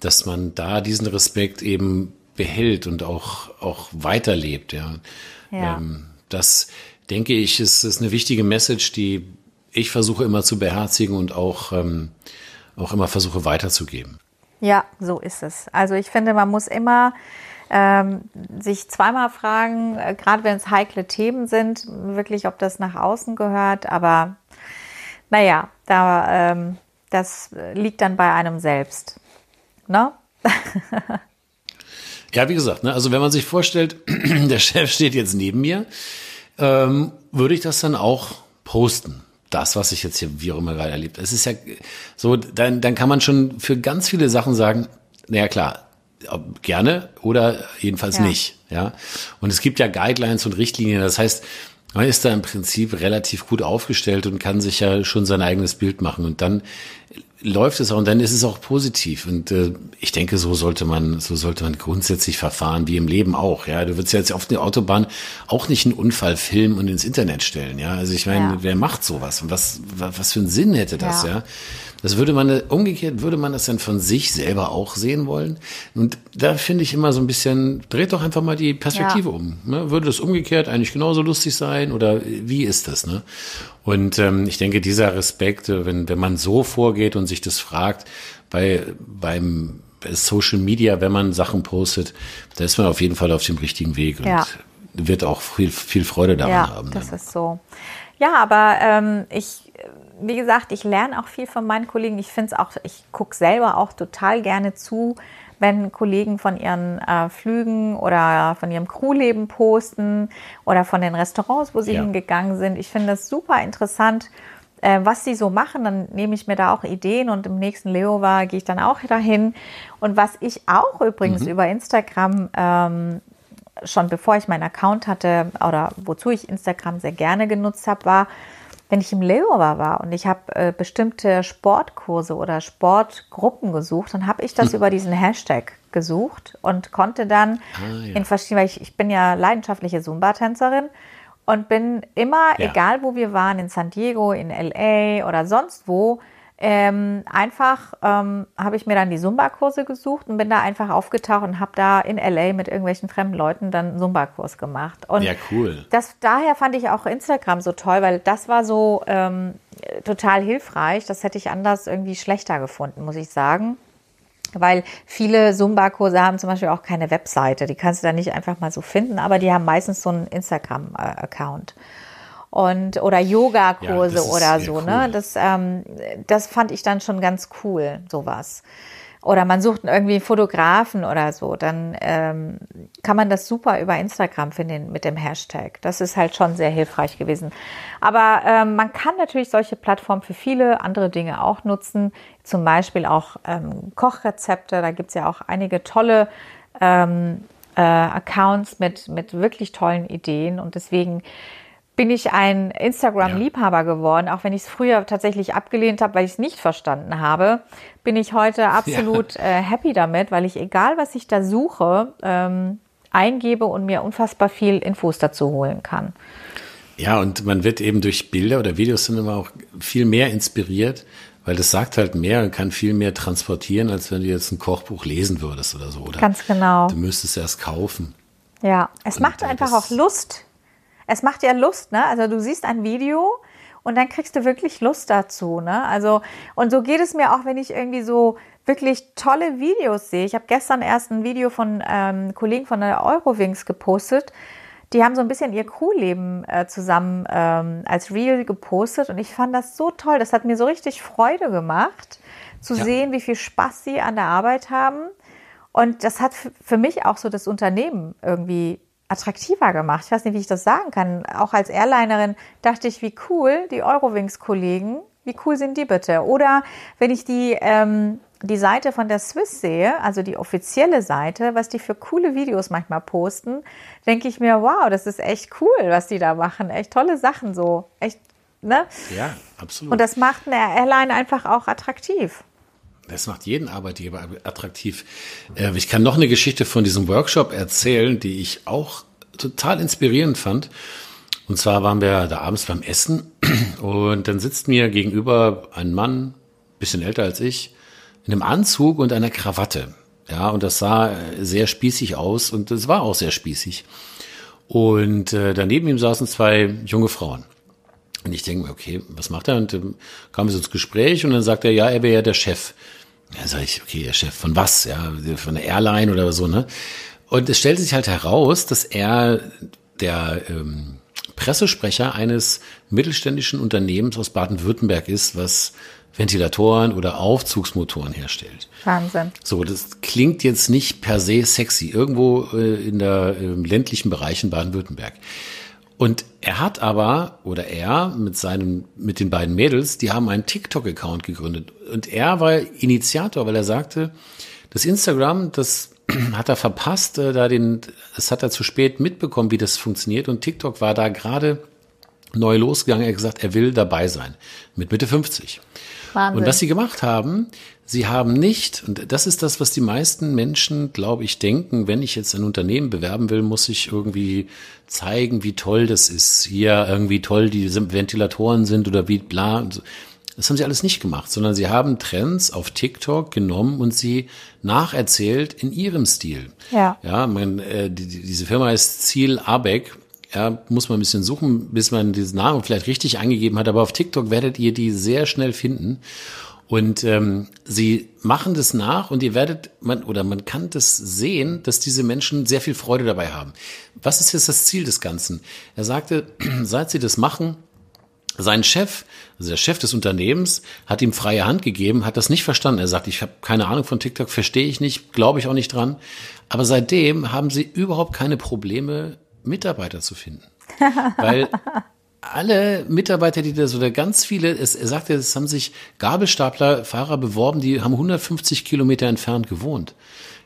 dass man da diesen Respekt eben behält und auch, auch weiterlebt, ja. ja. Ähm, das denke ich, ist, ist eine wichtige Message, die ich versuche immer zu beherzigen und auch, ähm, auch immer versuche weiterzugeben. Ja, so ist es. Also ich finde, man muss immer ähm, sich zweimal fragen, äh, gerade wenn es heikle Themen sind, wirklich, ob das nach außen gehört. Aber naja, da, ähm, das liegt dann bei einem selbst. Ne? ja, wie gesagt, ne, also wenn man sich vorstellt, der Chef steht jetzt neben mir, ähm, würde ich das dann auch posten das, was ich jetzt hier wie auch immer gerade erlebt. Es ist ja so, dann, dann kann man schon für ganz viele Sachen sagen, naja klar, gerne oder jedenfalls ja. nicht. Ja. Und es gibt ja Guidelines und Richtlinien. Das heißt, man ist da im Prinzip relativ gut aufgestellt und kann sich ja schon sein eigenes Bild machen. Und dann läuft es auch und dann ist es auch positiv. Und äh, ich denke, so sollte man, so sollte man grundsätzlich verfahren, wie im Leben auch. Ja, du würdest jetzt auf der Autobahn auch nicht einen Unfall filmen und ins Internet stellen. Ja, also ich meine, ja. wer macht sowas und was, was für einen Sinn hätte das? Ja, ja? Das würde man, umgekehrt würde man das dann von sich selber auch sehen wollen. Und da finde ich immer so ein bisschen, dreht doch einfach mal die Perspektive ja. um. Ne? Würde das umgekehrt eigentlich genauso lustig sein oder wie ist das? Ne? Und ähm, ich denke, dieser Respekt, äh, wenn, wenn man so vorgeht und sich das fragt, bei, beim Social Media, wenn man Sachen postet, da ist man auf jeden Fall auf dem richtigen Weg und ja. wird auch viel, viel Freude daran ja, haben. Das dann. ist so. Ja, aber ähm, ich wie gesagt, ich lerne auch viel von meinen Kollegen. Ich finde es auch, ich gucke selber auch total gerne zu, wenn Kollegen von ihren äh, Flügen oder von ihrem Crewleben posten oder von den Restaurants, wo sie ja. hingegangen sind. Ich finde das super interessant, äh, was sie so machen. Dann nehme ich mir da auch Ideen und im nächsten Leo war, gehe ich dann auch dahin. Und was ich auch übrigens mhm. über Instagram ähm, schon bevor ich meinen Account hatte oder wozu ich Instagram sehr gerne genutzt habe, war, wenn ich im Leover war und ich habe äh, bestimmte Sportkurse oder Sportgruppen gesucht, dann habe ich das hm. über diesen Hashtag gesucht und konnte dann ah, ja. in verschiedenen, weil ich, ich bin ja leidenschaftliche Zumba-Tänzerin und bin immer, ja. egal wo wir waren, in San Diego, in LA oder sonst wo, ähm, einfach ähm, habe ich mir dann die Zumba-Kurse gesucht und bin da einfach aufgetaucht und habe da in LA mit irgendwelchen fremden Leuten dann einen Zumba-Kurs gemacht. Und ja, cool. Das, daher fand ich auch Instagram so toll, weil das war so ähm, total hilfreich. Das hätte ich anders irgendwie schlechter gefunden, muss ich sagen. Weil viele Zumba-Kurse haben zum Beispiel auch keine Webseite. Die kannst du da nicht einfach mal so finden, aber die haben meistens so einen Instagram-Account. Äh, und oder Yogakurse ja, oder so, ne? cool. ne? Das, ähm, das fand ich dann schon ganz cool, sowas. Oder man sucht irgendwie Fotografen oder so, dann ähm, kann man das super über Instagram finden mit dem Hashtag. Das ist halt schon sehr hilfreich gewesen. Aber ähm, man kann natürlich solche Plattformen für viele andere Dinge auch nutzen, zum Beispiel auch ähm, Kochrezepte. Da gibt's ja auch einige tolle ähm, äh, Accounts mit, mit wirklich tollen Ideen und deswegen bin ich ein Instagram-Liebhaber ja. geworden, auch wenn ich es früher tatsächlich abgelehnt habe, weil ich es nicht verstanden habe, bin ich heute absolut ja. äh, happy damit, weil ich egal, was ich da suche, ähm, eingebe und mir unfassbar viel Infos dazu holen kann. Ja, und man wird eben durch Bilder oder Videos dann immer auch viel mehr inspiriert, weil das sagt halt mehr und kann viel mehr transportieren, als wenn du jetzt ein Kochbuch lesen würdest oder so. Oder Ganz genau. Du müsstest erst kaufen. Ja, es und macht einfach auch Lust, es macht ja Lust, ne? Also du siehst ein Video und dann kriegst du wirklich Lust dazu. Ne? Also, und so geht es mir auch, wenn ich irgendwie so wirklich tolle Videos sehe. Ich habe gestern erst ein Video von ähm, Kollegen von der Eurowings gepostet. Die haben so ein bisschen ihr Crewleben äh, zusammen ähm, als Reel gepostet und ich fand das so toll. Das hat mir so richtig Freude gemacht, zu ja. sehen, wie viel Spaß sie an der Arbeit haben. Und das hat für mich auch so das Unternehmen irgendwie attraktiver gemacht. Ich weiß nicht, wie ich das sagen kann. Auch als Airlinerin dachte ich, wie cool die Eurowings-Kollegen, wie cool sind die bitte? Oder wenn ich die, ähm, die Seite von der Swiss sehe, also die offizielle Seite, was die für coole Videos manchmal posten, denke ich mir, wow, das ist echt cool, was die da machen. Echt tolle Sachen so. Echt, ne? Ja, absolut. Und das macht eine Airline einfach auch attraktiv. Das macht jeden Arbeitgeber attraktiv. Äh, ich kann noch eine Geschichte von diesem Workshop erzählen, die ich auch total inspirierend fand. Und zwar waren wir da abends beim Essen und dann sitzt mir gegenüber ein Mann, bisschen älter als ich, in einem Anzug und einer Krawatte. Ja, und das sah sehr spießig aus und es war auch sehr spießig. Und äh, daneben ihm saßen zwei junge Frauen. Und ich denke mir, okay, was macht er? Und ähm, kam so ins Gespräch und dann sagt er, ja, er wäre ja der Chef. Ja, sag ich, okay, der Chef von was? Ja, von der Airline oder so, ne? Und es stellte sich halt heraus, dass er der ähm, Pressesprecher eines mittelständischen Unternehmens aus Baden-Württemberg ist, was Ventilatoren oder Aufzugsmotoren herstellt. Wahnsinn. So, das klingt jetzt nicht per se sexy, irgendwo äh, in der äh, ländlichen Bereich in Baden-Württemberg. Und er hat aber, oder er mit seinen, mit den beiden Mädels, die haben einen TikTok-Account gegründet. Und er war Initiator, weil er sagte, das Instagram, das hat er verpasst, äh, da den, das hat er zu spät mitbekommen, wie das funktioniert. Und TikTok war da gerade neu losgegangen. Er hat gesagt, er will dabei sein. Mit Mitte 50. Wahnsinn. Und was sie gemacht haben, sie haben nicht, und das ist das, was die meisten Menschen, glaube ich, denken, wenn ich jetzt ein Unternehmen bewerben will, muss ich irgendwie zeigen, wie toll das ist. Hier irgendwie toll die Ventilatoren sind oder wie bla. Das haben sie alles nicht gemacht, sondern sie haben Trends auf TikTok genommen und sie nacherzählt in ihrem Stil. Ja. Ja, man, äh, die, diese Firma heißt Ziel Abeck ja, muss man ein bisschen suchen, bis man diesen Namen vielleicht richtig angegeben hat. Aber auf TikTok werdet ihr die sehr schnell finden. Und ähm, sie machen das nach und ihr werdet, man, oder man kann das sehen, dass diese Menschen sehr viel Freude dabei haben. Was ist jetzt das Ziel des Ganzen? Er sagte, seit sie das machen, sein Chef, also der Chef des Unternehmens, hat ihm freie Hand gegeben, hat das nicht verstanden. Er sagt, ich habe keine Ahnung von TikTok, verstehe ich nicht, glaube ich auch nicht dran. Aber seitdem haben sie überhaupt keine Probleme Mitarbeiter zu finden. Weil alle Mitarbeiter, die da so, da ganz viele, es, er sagte, es haben sich Gabelstaplerfahrer beworben, die haben 150 Kilometer entfernt gewohnt.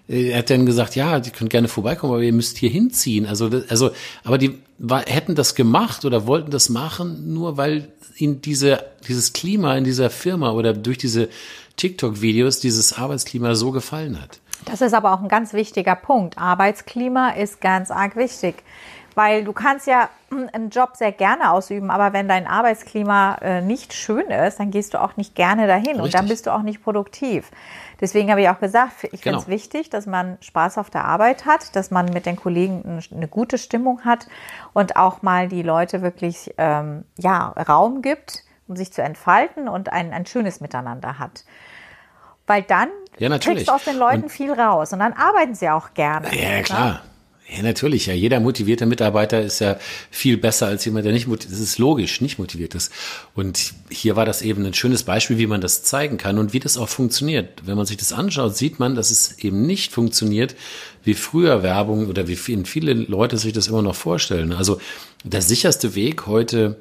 Er hat dann gesagt, ja, die könnt gerne vorbeikommen, aber ihr müsst hier hinziehen. Also, also, aber die war, hätten das gemacht oder wollten das machen, nur weil ihnen diese, dieses Klima in dieser Firma oder durch diese TikTok-Videos dieses Arbeitsklima so gefallen hat. Das ist aber auch ein ganz wichtiger Punkt. Arbeitsklima ist ganz arg wichtig, weil du kannst ja einen Job sehr gerne ausüben, aber wenn dein Arbeitsklima äh, nicht schön ist, dann gehst du auch nicht gerne dahin Richtig. und dann bist du auch nicht produktiv. Deswegen habe ich auch gesagt, ich genau. finde es wichtig, dass man Spaß auf der Arbeit hat, dass man mit den Kollegen eine gute Stimmung hat und auch mal die Leute wirklich ähm, ja, Raum gibt, um sich zu entfalten und ein, ein schönes Miteinander hat. Weil dann ja, natürlich. kriegst aus den Leuten und, viel raus und dann arbeiten sie auch gerne. Ja, klar. Ja, natürlich. Ja, jeder motivierte Mitarbeiter ist ja viel besser als jemand, der nicht motiviert ist. Das ist logisch, nicht motiviert ist. Und hier war das eben ein schönes Beispiel, wie man das zeigen kann und wie das auch funktioniert. Wenn man sich das anschaut, sieht man, dass es eben nicht funktioniert, wie früher Werbung oder wie viele Leute sich das immer noch vorstellen. Also der sicherste Weg heute,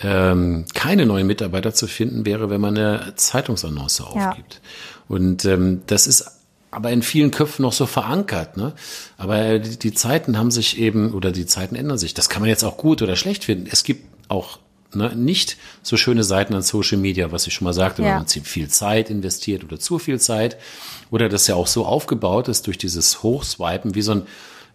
ähm, keine neuen Mitarbeiter zu finden, wäre, wenn man eine Zeitungsannonce aufgibt. Ja. Und ähm, das ist aber in vielen Köpfen noch so verankert. Ne? Aber die, die Zeiten haben sich eben, oder die Zeiten ändern sich. Das kann man jetzt auch gut oder schlecht finden. Es gibt auch ne, nicht so schöne Seiten an Social Media, was ich schon mal sagte, ja. wenn man viel Zeit investiert oder zu viel Zeit. Oder das ja auch so aufgebaut ist durch dieses Hochswipen, wie so ein,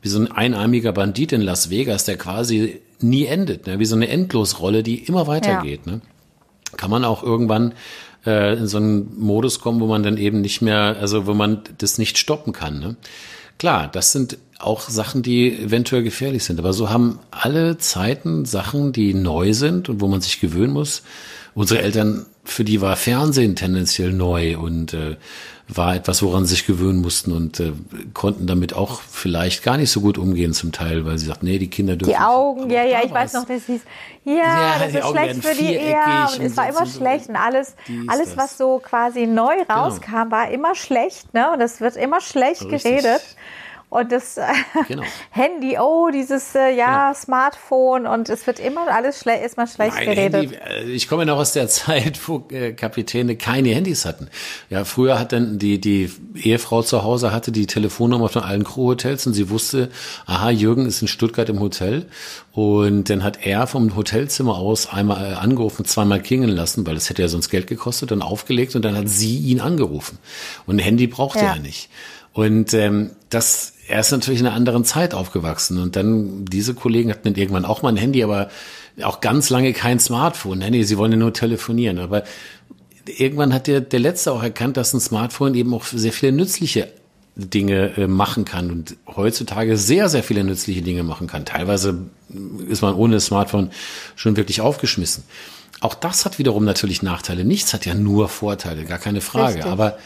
wie so ein einarmiger Bandit in Las Vegas, der quasi nie endet, ne? wie so eine Endlosrolle, die immer weitergeht. Ja. Ne? Kann man auch irgendwann äh, in so einen Modus kommen, wo man dann eben nicht mehr, also wo man das nicht stoppen kann. Ne? Klar, das sind auch Sachen, die eventuell gefährlich sind. Aber so haben alle Zeiten Sachen, die neu sind und wo man sich gewöhnen muss. Unsere Eltern, für die war Fernsehen tendenziell neu und äh, war etwas, woran sie sich gewöhnen mussten und äh, konnten damit auch vielleicht gar nicht so gut umgehen zum Teil, weil sie sagten, nee, die Kinder dürfen. Die Augen, ja, ja, ich weiß noch, das hieß, ja, ja das ist Augen schlecht für die, ja, und es war immer so schlecht und alles, alles, was so quasi neu genau. rauskam, genau. war immer schlecht, ne, und es wird immer schlecht Richtig. geredet. Und das äh, genau. Handy, oh, dieses äh, ja, genau. Smartphone und es wird immer alles schle ist mal schlecht Mein geredet. Handy, äh, ich komme noch aus der Zeit, wo äh, Kapitäne keine Handys hatten. Ja, früher hat dann die, die Ehefrau zu Hause hatte die Telefonnummer von allen Crewhotels und sie wusste, aha, Jürgen ist in Stuttgart im Hotel. Und dann hat er vom Hotelzimmer aus einmal äh, angerufen, zweimal klingeln lassen, weil es hätte ja sonst Geld gekostet, dann aufgelegt und dann hat sie ihn angerufen. Und ein Handy brauchte ja. er nicht. Und ähm, das er ist natürlich in einer anderen Zeit aufgewachsen und dann diese Kollegen hatten dann irgendwann auch mal ein Handy, aber auch ganz lange kein Smartphone. Nee, sie wollen ja nur telefonieren. Aber irgendwann hat der, der Letzte auch erkannt, dass ein Smartphone eben auch sehr viele nützliche Dinge äh, machen kann und heutzutage sehr, sehr viele nützliche Dinge machen kann. Teilweise ist man ohne Smartphone schon wirklich aufgeschmissen. Auch das hat wiederum natürlich Nachteile. Nichts hat ja nur Vorteile, gar keine Frage. Richtig, Aber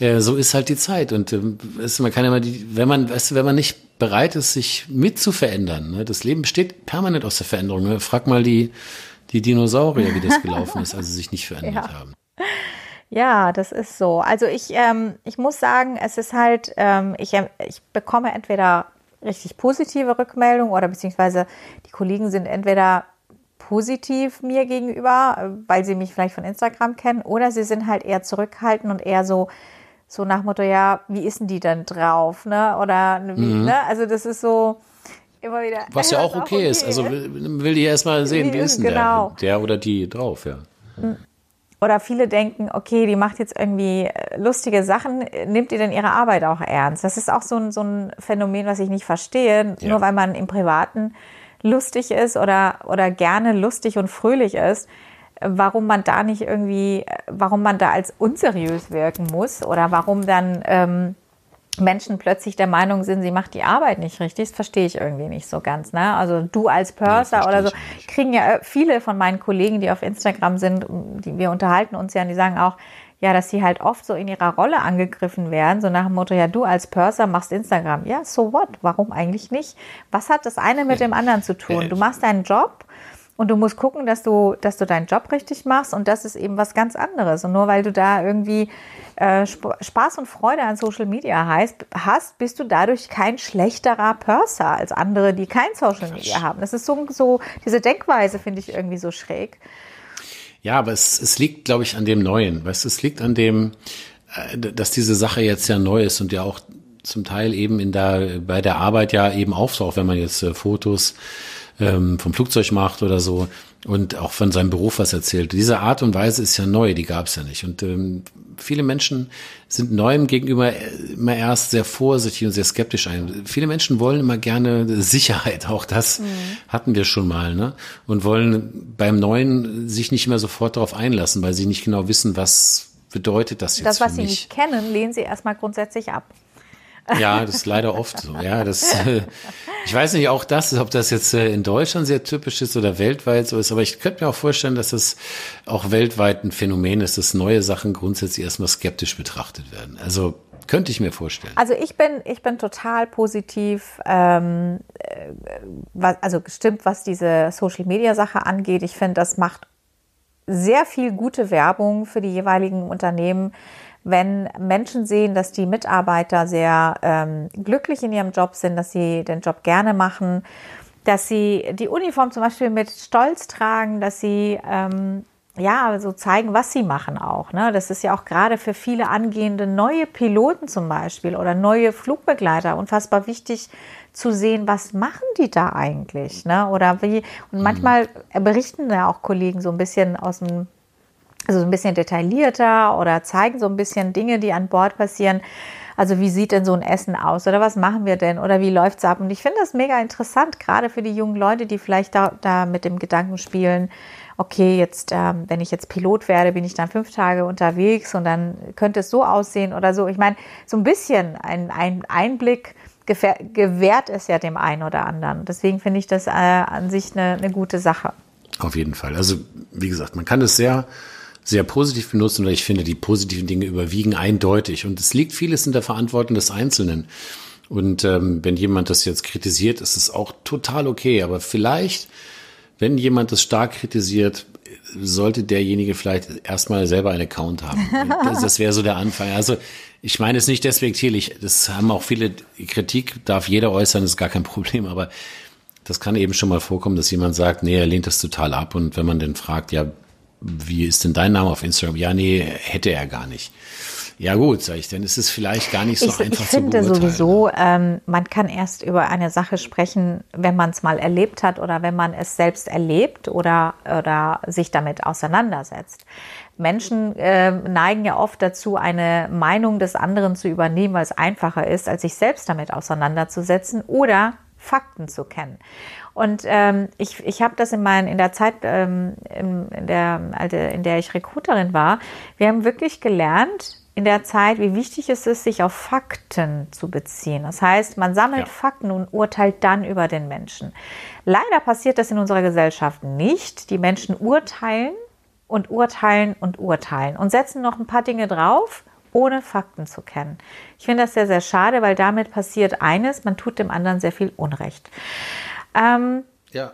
äh, so ist halt die Zeit. Und äh, ist, man kann ja mal die, wenn man, weißt du, wenn man nicht bereit ist, sich mit zu verändern, ne, das Leben besteht permanent aus der Veränderung. Ne? Frag mal die, die Dinosaurier, wie das gelaufen ist, als sie sich nicht verändert ja. haben. Ja, das ist so. Also ich, ähm, ich muss sagen, es ist halt, ähm, ich, ich bekomme entweder richtig positive Rückmeldungen oder beziehungsweise die Kollegen sind entweder positiv mir gegenüber, weil sie mich vielleicht von Instagram kennen, oder sie sind halt eher zurückhaltend und eher so, so nach Motto, ja, wie ist denn die denn drauf, ne? Oder wie, mhm. ne? Also das ist so immer wieder. Was ja auch okay, okay, ist. Also will, will die erstmal sehen, wie, wie ist denn genau. der, der oder die drauf, ja. Mhm. Oder viele denken, okay, die macht jetzt irgendwie äh, lustige Sachen, nimmt ihr denn ihre Arbeit auch ernst? Das ist auch so ein, so ein Phänomen, was ich nicht verstehe. Ja. Nur weil man im Privaten lustig ist oder, oder gerne lustig und fröhlich ist, warum man da nicht irgendwie, warum man da als unseriös wirken muss oder warum dann ähm, Menschen plötzlich der Meinung sind, sie macht die Arbeit nicht richtig, das verstehe ich irgendwie nicht so ganz. Ne? Also du als Purser nee, oder so, kriegen ja viele von meinen Kollegen, die auf Instagram sind, die wir unterhalten uns ja, und die sagen auch, ja, dass sie halt oft so in ihrer Rolle angegriffen werden, so nach dem Motto, ja, du als Purser machst Instagram. Ja, so what? Warum eigentlich nicht? Was hat das eine mit dem anderen zu tun? Du machst deinen Job und du musst gucken, dass du, dass du deinen Job richtig machst und das ist eben was ganz anderes. Und nur weil du da irgendwie äh, Spaß und Freude an Social Media heißt, hast, bist du dadurch kein schlechterer Purser als andere, die kein Social Media haben. Das ist so, so diese Denkweise finde ich irgendwie so schräg. Ja, aber es, es liegt, glaube ich, an dem Neuen. Weißt du, es liegt an dem, äh, dass diese Sache jetzt ja neu ist und ja auch zum Teil eben in der, bei der Arbeit ja eben auftaucht, wenn man jetzt äh, Fotos ähm, vom Flugzeug macht oder so und auch von seinem Beruf was erzählt. Diese Art und Weise ist ja neu, die gab es ja nicht. Und ähm, viele Menschen sind Neuem gegenüber immer erst sehr vorsichtig und sehr skeptisch ein. Viele Menschen wollen immer gerne Sicherheit, auch das mhm. hatten wir schon mal, ne? Und wollen beim Neuen sich nicht immer sofort darauf einlassen, weil sie nicht genau wissen, was bedeutet das jetzt. Das, was sie nicht kennen, lehnen sie erstmal grundsätzlich ab. Ja, das ist leider oft so. Ja, das, ich weiß nicht, auch das, ob das jetzt äh, in Deutschland sehr typisch ist oder weltweit so ist, aber ich könnte mir auch vorstellen, dass es auch weltweit ein Phänomen ist, dass neue Sachen grundsätzlich erstmal skeptisch betrachtet werden. Also könnte ich mir vorstellen. Also ich bin, ich bin total positiv, ähm, äh, was, also gestimmt, was diese Social Media Sache angeht. Ich finde, das macht sehr viel gute Werbung für die jeweiligen Unternehmen wenn Menschen sehen, dass die Mitarbeiter sehr ähm, glücklich in ihrem Job sind, dass sie den Job gerne machen, dass sie die Uniform zum Beispiel mit Stolz tragen, dass sie ähm, ja so zeigen, was sie machen auch. Ne? Das ist ja auch gerade für viele angehende neue Piloten zum Beispiel oder neue Flugbegleiter unfassbar wichtig zu sehen, was machen die da eigentlich, ne? Oder wie? Und manchmal berichten ja auch Kollegen so ein bisschen aus dem also ein bisschen detaillierter oder zeigen so ein bisschen Dinge, die an Bord passieren. Also wie sieht denn so ein Essen aus oder was machen wir denn oder wie läuft's ab? Und ich finde das mega interessant, gerade für die jungen Leute, die vielleicht da, da mit dem Gedanken spielen, okay, jetzt, ähm, wenn ich jetzt Pilot werde, bin ich dann fünf Tage unterwegs und dann könnte es so aussehen oder so. Ich meine, so ein bisschen ein, ein Einblick gewährt es ja dem einen oder anderen. Deswegen finde ich das äh, an sich eine, eine gute Sache. Auf jeden Fall. Also, wie gesagt, man kann es sehr, sehr positiv benutzen, weil ich finde, die positiven Dinge überwiegen eindeutig. Und es liegt vieles in der Verantwortung des Einzelnen. Und ähm, wenn jemand das jetzt kritisiert, ist es auch total okay. Aber vielleicht, wenn jemand das stark kritisiert, sollte derjenige vielleicht erstmal selber einen Account haben. Das, das wäre so der Anfang. Also ich meine es nicht despektierlich. Das haben auch viele Kritik, darf jeder äußern, ist gar kein Problem. Aber das kann eben schon mal vorkommen, dass jemand sagt, nee, er lehnt das total ab. Und wenn man dann fragt, ja, wie ist denn dein Name auf Instagram? Ja, nee, hätte er gar nicht. Ja gut, sage ich, dann ist es vielleicht gar nicht so ich, einfach ich zu beurteilen. Ich finde sowieso, ähm, man kann erst über eine Sache sprechen, wenn man es mal erlebt hat oder wenn man es selbst erlebt oder, oder sich damit auseinandersetzt. Menschen äh, neigen ja oft dazu, eine Meinung des anderen zu übernehmen, weil es einfacher ist, als sich selbst damit auseinanderzusetzen oder Fakten zu kennen. Und ähm, ich, ich habe das in, mein, in der Zeit, ähm, in, der, in der ich Rekruterin war, wir haben wirklich gelernt, in der Zeit, wie wichtig es ist, sich auf Fakten zu beziehen. Das heißt, man sammelt ja. Fakten und urteilt dann über den Menschen. Leider passiert das in unserer Gesellschaft nicht. Die Menschen urteilen und urteilen und urteilen und setzen noch ein paar Dinge drauf, ohne Fakten zu kennen. Ich finde das sehr, sehr schade, weil damit passiert eines, man tut dem anderen sehr viel Unrecht. Ähm, ja.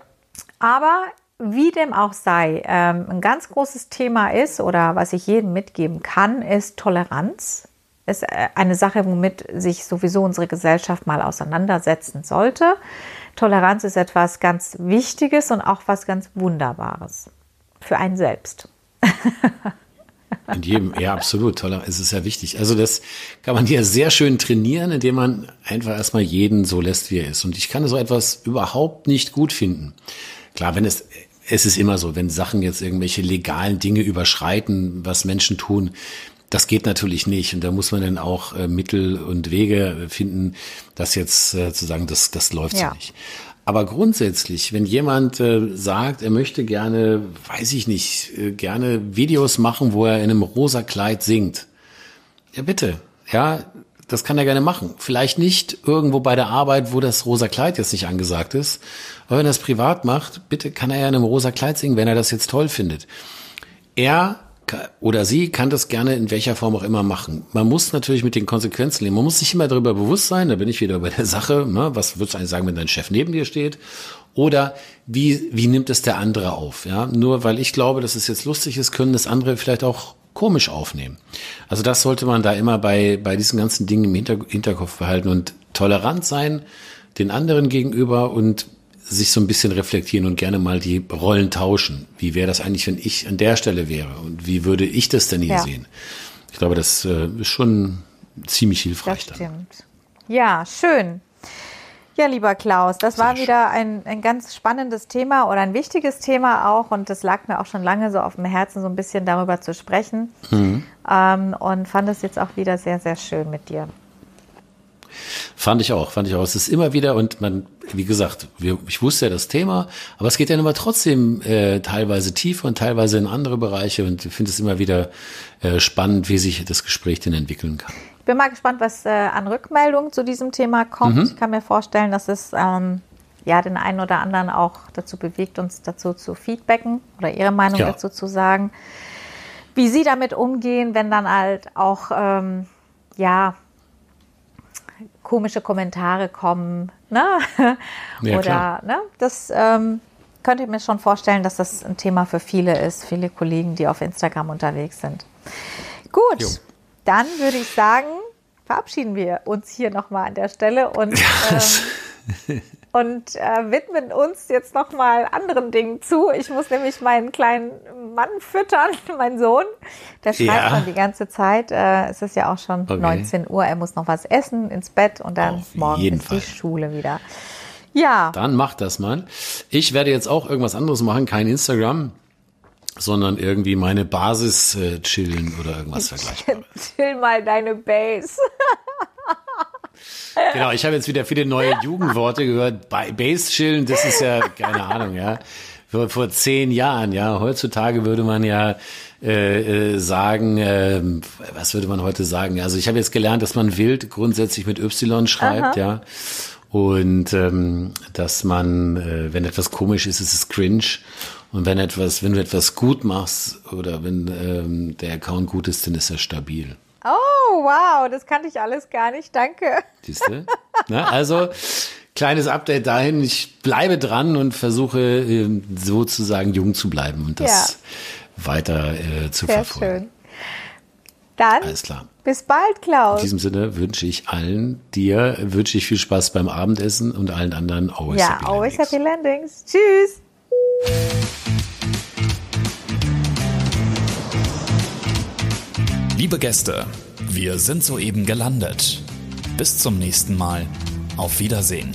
Aber wie dem auch sei, ähm, ein ganz großes Thema ist oder was ich jedem mitgeben kann, ist Toleranz. Ist äh, eine Sache, womit sich sowieso unsere Gesellschaft mal auseinandersetzen sollte. Toleranz ist etwas ganz Wichtiges und auch was ganz Wunderbares für einen selbst. In jedem, ja, absolut. Toller, es ist ja wichtig. Also das kann man hier sehr schön trainieren, indem man einfach erstmal jeden so lässt, wie er ist. Und ich kann so etwas überhaupt nicht gut finden. Klar, wenn es es ist immer so, wenn Sachen jetzt irgendwelche legalen Dinge überschreiten, was Menschen tun, das geht natürlich nicht. Und da muss man dann auch äh, Mittel und Wege finden, das jetzt äh, zu sagen, das, das läuft ja. so nicht. Aber grundsätzlich, wenn jemand äh, sagt, er möchte gerne, weiß ich nicht, äh, gerne Videos machen, wo er in einem rosa Kleid singt, ja bitte, ja, das kann er gerne machen. Vielleicht nicht irgendwo bei der Arbeit, wo das rosa Kleid jetzt nicht angesagt ist. Aber wenn er es privat macht, bitte kann er ja in einem rosa Kleid singen, wenn er das jetzt toll findet. Er oder sie kann das gerne in welcher Form auch immer machen. Man muss natürlich mit den Konsequenzen leben. Man muss sich immer darüber bewusst sein, da bin ich wieder bei der Sache, ne? was würdest du eigentlich sagen, wenn dein Chef neben dir steht? Oder wie, wie nimmt es der andere auf? Ja? Nur weil ich glaube, dass es jetzt lustig ist, können das andere vielleicht auch komisch aufnehmen. Also das sollte man da immer bei, bei diesen ganzen Dingen im Hinter Hinterkopf behalten und tolerant sein den anderen gegenüber und sich so ein bisschen reflektieren und gerne mal die Rollen tauschen. Wie wäre das eigentlich, wenn ich an der Stelle wäre? Und wie würde ich das denn hier ja. sehen? Ich glaube, das äh, ist schon ziemlich hilfreich. Das stimmt. Dann. Ja, schön. Ja, lieber Klaus, das Sehr war schön. wieder ein, ein ganz spannendes Thema oder ein wichtiges Thema auch und das lag mir auch schon lange so auf dem Herzen, so ein bisschen darüber zu sprechen mhm. ähm, und fand es jetzt auch wieder sehr, sehr schön mit dir. Fand ich auch, fand ich auch. Es ist immer wieder, und man, wie gesagt, wir, ich wusste ja das Thema, aber es geht ja immer trotzdem äh, teilweise tiefer und teilweise in andere Bereiche und ich finde es immer wieder äh, spannend, wie sich das Gespräch denn entwickeln kann. Ich bin mal gespannt, was äh, an Rückmeldungen zu diesem Thema kommt. Mhm. Ich kann mir vorstellen, dass es ähm, ja den einen oder anderen auch dazu bewegt, uns dazu zu feedbacken oder ihre Meinung ja. dazu zu sagen, wie sie damit umgehen, wenn dann halt auch ähm, ja komische Kommentare kommen, ne? Ja, oder ne? Das ähm, könnte ich mir schon vorstellen, dass das ein Thema für viele ist, viele Kollegen, die auf Instagram unterwegs sind. Gut, jo. Dann würde ich sagen, verabschieden wir uns hier nochmal an der Stelle und, ähm, und äh, widmen uns jetzt nochmal anderen Dingen zu. Ich muss nämlich meinen kleinen Mann füttern, meinen Sohn. Der schreibt ja. schon die ganze Zeit. Äh, es ist ja auch schon okay. 19 Uhr. Er muss noch was essen, ins Bett und dann Auf morgen ist Fall. die Schule wieder. Ja. Dann mach das mal. Ich werde jetzt auch irgendwas anderes machen, kein Instagram sondern irgendwie meine Basis äh, chillen oder irgendwas vergleichbares. Chill mal deine Base. genau, ich habe jetzt wieder viele neue Jugendworte gehört. Base chillen, das ist ja keine Ahnung, ja. vor, vor zehn Jahren, ja. Heutzutage würde man ja äh, äh, sagen, äh, was würde man heute sagen? Also ich habe jetzt gelernt, dass man wild grundsätzlich mit Y schreibt, Aha. ja. Und ähm, dass man, äh, wenn etwas komisch ist, ist es cringe. Und wenn etwas, wenn du etwas gut machst oder wenn ähm, der Account gut ist, dann ist er stabil. Oh, wow, das kannte ich alles gar nicht. Danke. Siehst du? Na, also kleines Update dahin. Ich bleibe dran und versuche äh, sozusagen jung zu bleiben und das ja. weiter äh, zu Sehr verfolgen. Schön. Dann Alles klar. bis bald, Klaus. In diesem Sinne wünsche ich allen dir, wünsche ich viel Spaß beim Abendessen und allen anderen always ja, happy always landings. happy landings. Tschüss. Liebe Gäste, wir sind soeben gelandet. Bis zum nächsten Mal. Auf Wiedersehen.